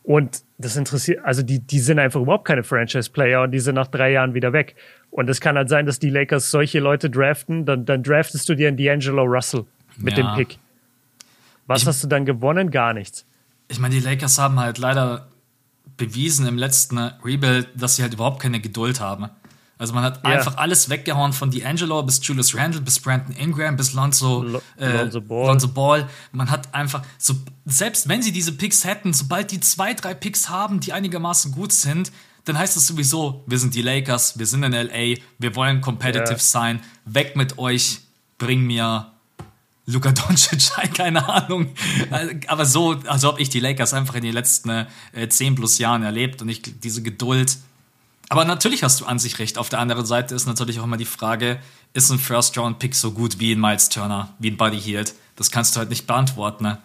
und das interessiert, also die, die sind einfach überhaupt keine Franchise-Player und die sind nach drei Jahren wieder weg. Und es kann halt sein, dass die Lakers solche Leute draften, dann, dann draftest du dir einen D'Angelo Russell mit ja. dem Pick. Was ich, hast du dann gewonnen? Gar nichts. Ich meine, die Lakers haben halt leider bewiesen im letzten Rebuild, dass sie halt überhaupt keine Geduld haben. Also man hat ja. einfach alles weggehauen von D'Angelo bis Julius Randle bis Brandon Ingram bis Lonzo, L äh, Lonzo, Ball. Lonzo Ball. Man hat einfach, so, selbst wenn sie diese Picks hätten, sobald die zwei, drei Picks haben, die einigermaßen gut sind, dann heißt es sowieso, wir sind die Lakers, wir sind in LA, wir wollen competitive ja. sein, weg mit euch, bring mir Luka Doncic, keine Ahnung. Aber so, also habe ich die Lakers einfach in den letzten äh, 10 plus Jahren erlebt und ich diese Geduld. Aber natürlich hast du an sich recht. Auf der anderen Seite ist natürlich auch immer die Frage, ist ein First-Round-Pick so gut wie ein Miles Turner, wie ein Buddy Hield? Das kannst du halt nicht beantworten, ne?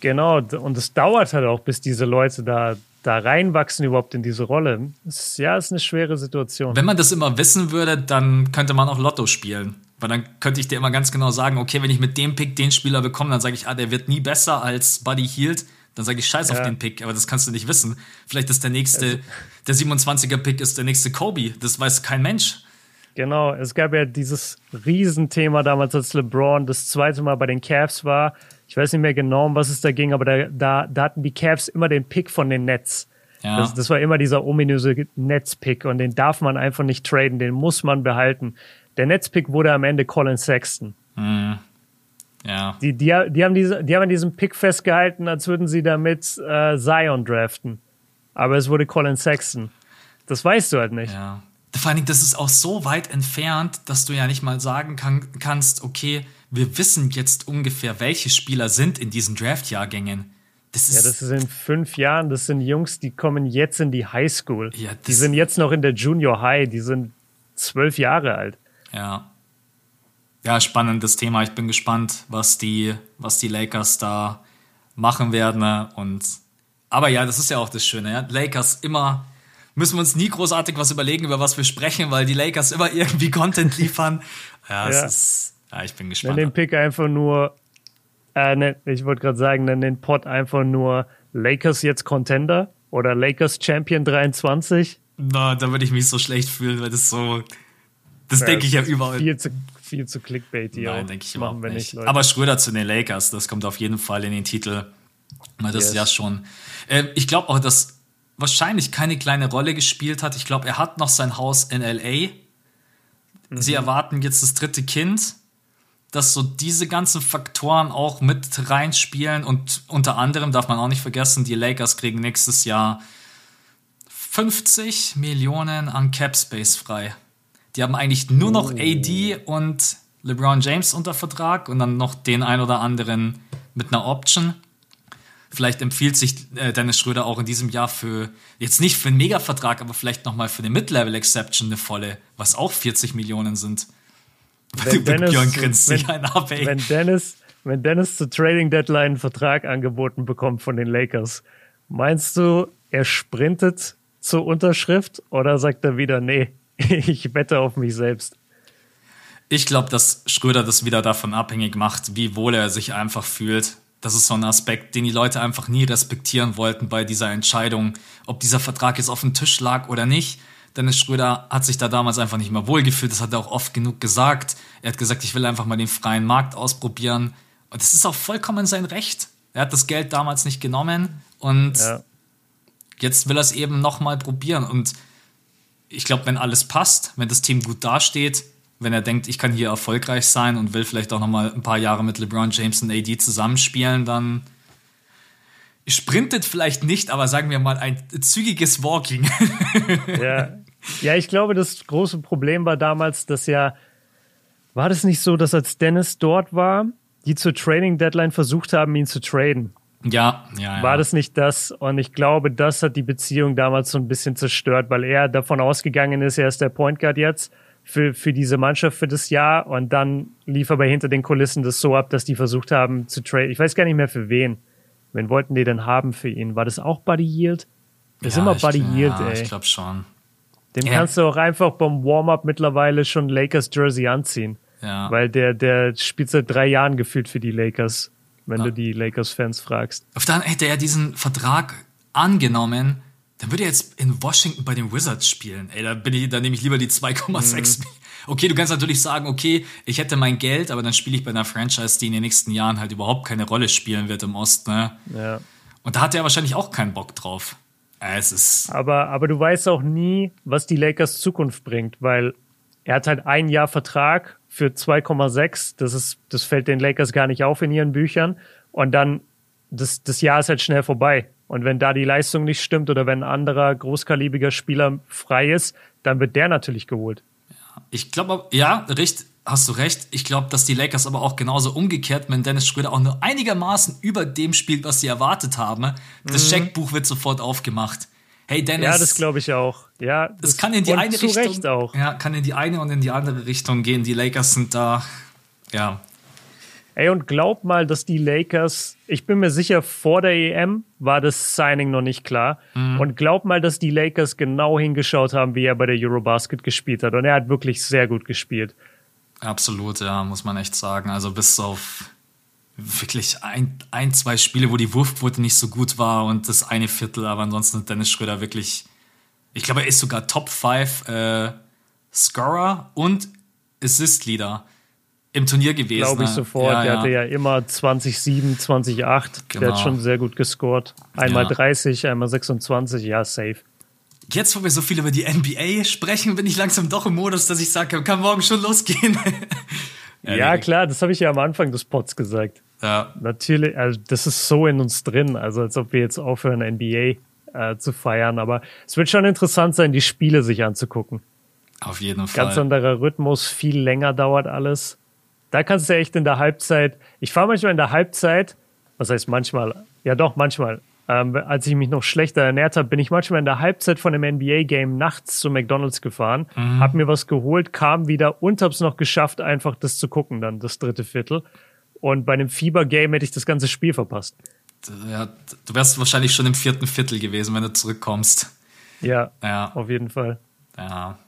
Genau, und es dauert halt auch, bis diese Leute da da reinwachsen überhaupt in diese Rolle. Ist, ja, ist eine schwere Situation. Wenn man das immer wissen würde, dann könnte man auch Lotto spielen. Weil dann könnte ich dir immer ganz genau sagen, okay, wenn ich mit dem Pick den Spieler bekomme, dann sage ich, ah, der wird nie besser als Buddy Hield. Dann sage ich scheiß ja. auf den Pick, aber das kannst du nicht wissen. Vielleicht ist der nächste, also, der 27er Pick ist der nächste Kobe. Das weiß kein Mensch. Genau, es gab ja dieses Riesenthema damals, als LeBron das zweite Mal bei den Cavs war ich weiß nicht mehr genau, um was es da ging, aber da, da, da hatten die Cavs immer den Pick von den Nets. Ja. Das, das war immer dieser ominöse Nets-Pick und den darf man einfach nicht traden, den muss man behalten. Der Nets-Pick wurde am Ende Colin Sexton. Mhm. Ja. Die, die, die, haben diese, die haben an diesem Pick festgehalten, als würden sie damit äh, Zion draften. Aber es wurde Colin Sexton. Das weißt du halt nicht. Ja. Vor Dingen, das ist auch so weit entfernt, dass du ja nicht mal sagen kann, kannst, okay, wir wissen jetzt ungefähr, welche Spieler sind in diesen Draft-Jahrgängen. Das ist ja, das ist in fünf Jahren. Das sind Jungs, die kommen jetzt in die Highschool. Ja, die sind jetzt noch in der Junior High. Die sind zwölf Jahre alt. Ja. Ja, spannendes Thema. Ich bin gespannt, was die, was die Lakers da machen werden. Und aber ja, das ist ja auch das Schöne. Ja? Lakers immer müssen wir uns nie großartig was überlegen, über was wir sprechen, weil die Lakers immer irgendwie Content liefern. Ja, ja. ist ja, ich bin gespannt. Nenn den Pick einfach nur, äh, ne, ich wollte gerade sagen, nenn den Pod einfach nur Lakers jetzt Contender oder Lakers Champion 23. Na, da würde ich mich so schlecht fühlen, weil das so, das ja, denke ich ja überall. Viel zu, viel zu Clickbaity. Nein, denke ich überhaupt nicht. nicht Aber Schröder zu den Lakers, das kommt auf jeden Fall in den Titel. Weil das yes. ja schon. Äh, ich glaube auch, dass wahrscheinlich keine kleine Rolle gespielt hat. Ich glaube, er hat noch sein Haus in LA. Mhm. Sie erwarten jetzt das dritte Kind dass so diese ganzen Faktoren auch mit reinspielen und unter anderem darf man auch nicht vergessen, die Lakers kriegen nächstes Jahr 50 Millionen an Cap Space frei. Die haben eigentlich nur noch oh. AD und LeBron James unter Vertrag und dann noch den ein oder anderen mit einer Option. Vielleicht empfiehlt sich äh, Dennis Schröder auch in diesem Jahr für, jetzt nicht für einen Mega-Vertrag, aber vielleicht nochmal für eine Mid-Level-Exception eine volle, was auch 40 Millionen sind. Wenn Dennis, grinst sich einen ab, ey. Wenn Dennis, wenn Dennis zur Trading Deadline einen Vertrag angeboten bekommt von den Lakers, meinst du, er sprintet zur Unterschrift oder sagt er wieder, nee, ich wette auf mich selbst? Ich glaube, dass Schröder das wieder davon abhängig macht, wie wohl er sich einfach fühlt. Das ist so ein Aspekt, den die Leute einfach nie respektieren wollten bei dieser Entscheidung, ob dieser Vertrag jetzt auf dem Tisch lag oder nicht. Dennis Schröder hat sich da damals einfach nicht mehr wohlgefühlt. Das hat er auch oft genug gesagt. Er hat gesagt, ich will einfach mal den freien Markt ausprobieren. Und das ist auch vollkommen sein Recht. Er hat das Geld damals nicht genommen und ja. jetzt will er es eben nochmal probieren. Und ich glaube, wenn alles passt, wenn das Team gut dasteht, wenn er denkt, ich kann hier erfolgreich sein und will vielleicht auch nochmal ein paar Jahre mit LeBron James und AD zusammenspielen, dann sprintet vielleicht nicht, aber sagen wir mal ein zügiges Walking. ja. ja, ich glaube, das große Problem war damals, dass ja, war das nicht so, dass als Dennis dort war, die zur Trading Deadline versucht haben, ihn zu traden? Ja, ja, ja. War das nicht das? Und ich glaube, das hat die Beziehung damals so ein bisschen zerstört, weil er davon ausgegangen ist, er ist der Point Guard jetzt für, für diese Mannschaft für das Jahr und dann lief aber hinter den Kulissen das so ab, dass die versucht haben zu trade. Ich weiß gar nicht mehr für wen. Wen wollten die denn haben für ihn? War das auch Buddy Yield? Das ja, ist immer Buddy ich, Yield, ja, ey. Ich glaube schon. Dem ja. kannst du auch einfach beim Warm-up mittlerweile schon Lakers Jersey anziehen. Ja. Weil der, der spielt seit drei Jahren gefühlt für die Lakers, wenn ja. du die Lakers-Fans fragst. Auf dann hätte er diesen Vertrag angenommen, dann würde er jetzt in Washington bei den Wizards spielen. Ey, da bin ich, da nehme ich lieber die 2,6. Mhm. Okay, du kannst natürlich sagen, okay, ich hätte mein Geld, aber dann spiele ich bei einer Franchise, die in den nächsten Jahren halt überhaupt keine Rolle spielen wird im Osten. Ne? Ja. Und da hat er wahrscheinlich auch keinen Bock drauf. Es ist. Aber, aber du weißt auch nie, was die Lakers Zukunft bringt, weil er hat halt ein Jahr Vertrag für 2,6. Das ist, das fällt den Lakers gar nicht auf in ihren Büchern. Und dann, das, das Jahr ist halt schnell vorbei. Und wenn da die Leistung nicht stimmt oder wenn ein anderer großkalibriger Spieler frei ist, dann wird der natürlich geholt. Ich glaube, ja, richtig, hast du recht. Ich glaube, dass die Lakers aber auch genauso umgekehrt, wenn Dennis Schröder auch nur einigermaßen über dem spielt, was sie erwartet haben, das mhm. Scheckbuch wird sofort aufgemacht. Hey Dennis. Ja, das glaube ich auch. Ja, das, das kann in die eine Richtung. Auch. Ja, kann in die eine und in die andere Richtung gehen. Die Lakers sind da, ja, Ey, und glaub mal, dass die Lakers, ich bin mir sicher, vor der EM war das Signing noch nicht klar. Mhm. Und glaub mal, dass die Lakers genau hingeschaut haben, wie er bei der Eurobasket gespielt hat. Und er hat wirklich sehr gut gespielt. Absolut, ja, muss man echt sagen. Also bis auf wirklich ein, ein zwei Spiele, wo die Wurfquote nicht so gut war und das eine Viertel, aber ansonsten hat Dennis Schröder wirklich, ich glaube, er ist sogar Top 5 äh, Scorer und Assist-Leader im Turnier gewesen. Glaube ich sofort. Ja, der ja. hatte ja immer 20-7, 20-8. Genau. Der hat genau. schon sehr gut gescored. Einmal ja. 30, einmal 26, ja, safe. Jetzt, wo wir so viel über die NBA sprechen, bin ich langsam doch im Modus, dass ich sage, kann morgen schon losgehen. ja, ja klar, das habe ich ja am Anfang des Pods gesagt. Ja. Natürlich, also das ist so in uns drin, also als ob wir jetzt aufhören, NBA äh, zu feiern. Aber es wird schon interessant sein, die Spiele sich anzugucken. Auf jeden Fall. Ganz anderer Rhythmus, viel länger dauert alles. Da kannst du echt in der Halbzeit, ich fahre manchmal in der Halbzeit, was heißt manchmal, ja doch, manchmal, ähm, als ich mich noch schlechter ernährt habe, bin ich manchmal in der Halbzeit von einem NBA-Game nachts zu McDonalds gefahren, mhm. habe mir was geholt, kam wieder und habe es noch geschafft, einfach das zu gucken, dann das dritte Viertel. Und bei einem Fieber-Game hätte ich das ganze Spiel verpasst. Ja, du wärst wahrscheinlich schon im vierten Viertel gewesen, wenn du zurückkommst. Ja, ja. auf jeden Fall. Ja.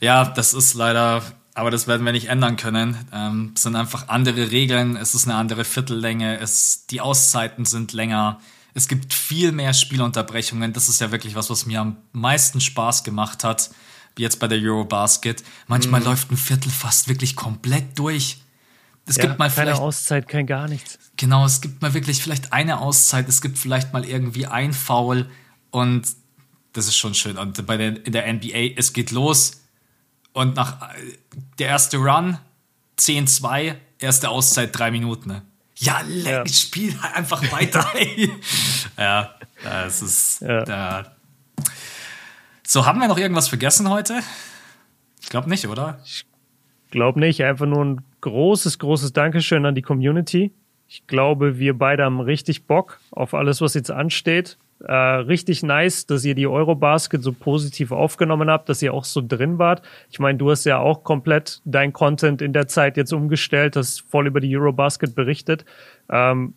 Ja, das ist leider aber das werden wir nicht ändern können. Ähm, es sind einfach andere Regeln, es ist eine andere Viertellänge, es, die Auszeiten sind länger. Es gibt viel mehr Spielunterbrechungen. Das ist ja wirklich was, was mir am meisten Spaß gemacht hat, wie jetzt bei der Eurobasket. Manchmal mhm. läuft ein Viertel fast wirklich komplett durch. Es ja, gibt mal keine Auszeit, kein gar nichts. Genau, es gibt mal wirklich vielleicht eine Auszeit, es gibt vielleicht mal irgendwie ein Foul und das ist schon schön. Und bei der, in der NBA, es geht los, und nach der erste Run 10-2, erste Auszeit drei Minuten. Ne? Ja, leck, ja. spiel einfach weiter. ja, es ist. Ja. Da. So, haben wir noch irgendwas vergessen heute? Ich glaube nicht, oder? Ich glaube nicht. Einfach nur ein großes, großes Dankeschön an die Community. Ich glaube, wir beide haben richtig Bock auf alles, was jetzt ansteht. Äh, richtig nice, dass ihr die Eurobasket so positiv aufgenommen habt, dass ihr auch so drin wart. Ich meine, du hast ja auch komplett dein Content in der Zeit jetzt umgestellt, hast voll über die Eurobasket berichtet. Ähm,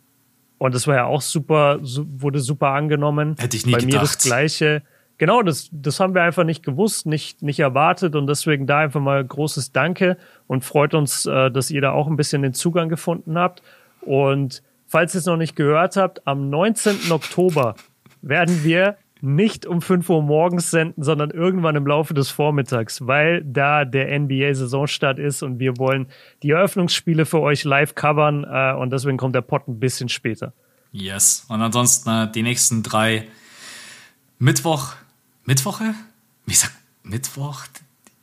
Und das war ja auch super, wurde super angenommen. Hätte ich nie Bei gedacht. mir das Gleiche. Genau, das, das haben wir einfach nicht gewusst, nicht, nicht erwartet und deswegen da einfach mal großes Danke und freut uns, äh, dass ihr da auch ein bisschen den Zugang gefunden habt. Und falls ihr es noch nicht gehört habt, am 19. Oktober werden wir nicht um 5 Uhr morgens senden, sondern irgendwann im Laufe des Vormittags, weil da der NBA-Saisonstart ist und wir wollen die Eröffnungsspiele für euch live covern äh, und deswegen kommt der Pod ein bisschen später. Yes. Und ansonsten äh, die nächsten drei Mittwoch, Mittwoche? Wie sagt Mittwoch?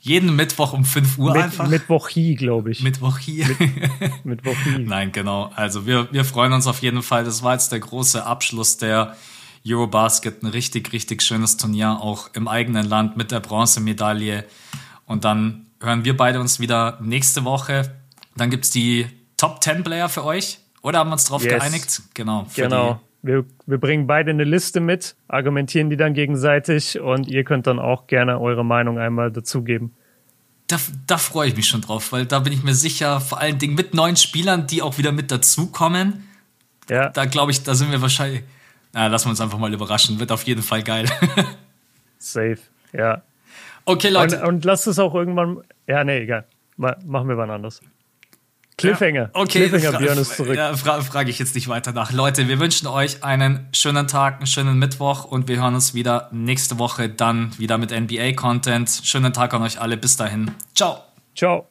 Jeden Mittwoch um 5 Uhr Mit, einfach. Mittwoch hier, glaube ich. Mittwoch hier. Mit, Mittwoch hier. Nein, genau. Also wir, wir freuen uns auf jeden Fall. Das war jetzt der große Abschluss der Eurobasket. Ein richtig, richtig schönes Turnier, auch im eigenen Land mit der Bronzemedaille. Und dann hören wir beide uns wieder nächste Woche. Dann gibt's die Top 10 Player für euch. Oder haben wir uns drauf Yes. geeinigt? Genau. Genau. Wir, wir bringen beide eine Liste mit, argumentieren die dann gegenseitig und ihr könnt dann auch gerne eure Meinung einmal dazugeben. Da, da freue ich mich schon drauf, weil da bin ich mir sicher, vor allen Dingen mit neuen Spielern, die auch wieder mit dazukommen. Ja, Da glaube ich, da sind wir wahrscheinlich. Na, lassen wir uns einfach mal überraschen. Wird auf jeden Fall geil. safe. Ja. okay, Und, Leute. und lasst es auch irgendwann. Ja, nee, egal. Ma, machen wir wann anders. Cliffhanger. Okay, Cliffhanger, Björn ist zurück. Ja, fra frage ich jetzt nicht weiter nach. Leute, wir wünschen euch einen schönen Tag, einen schönen Mittwoch und wir hören uns wieder nächste Woche dann wieder mit NBA-Content. Schönen Tag an euch alle. Bis dahin. Ciao. Ciao.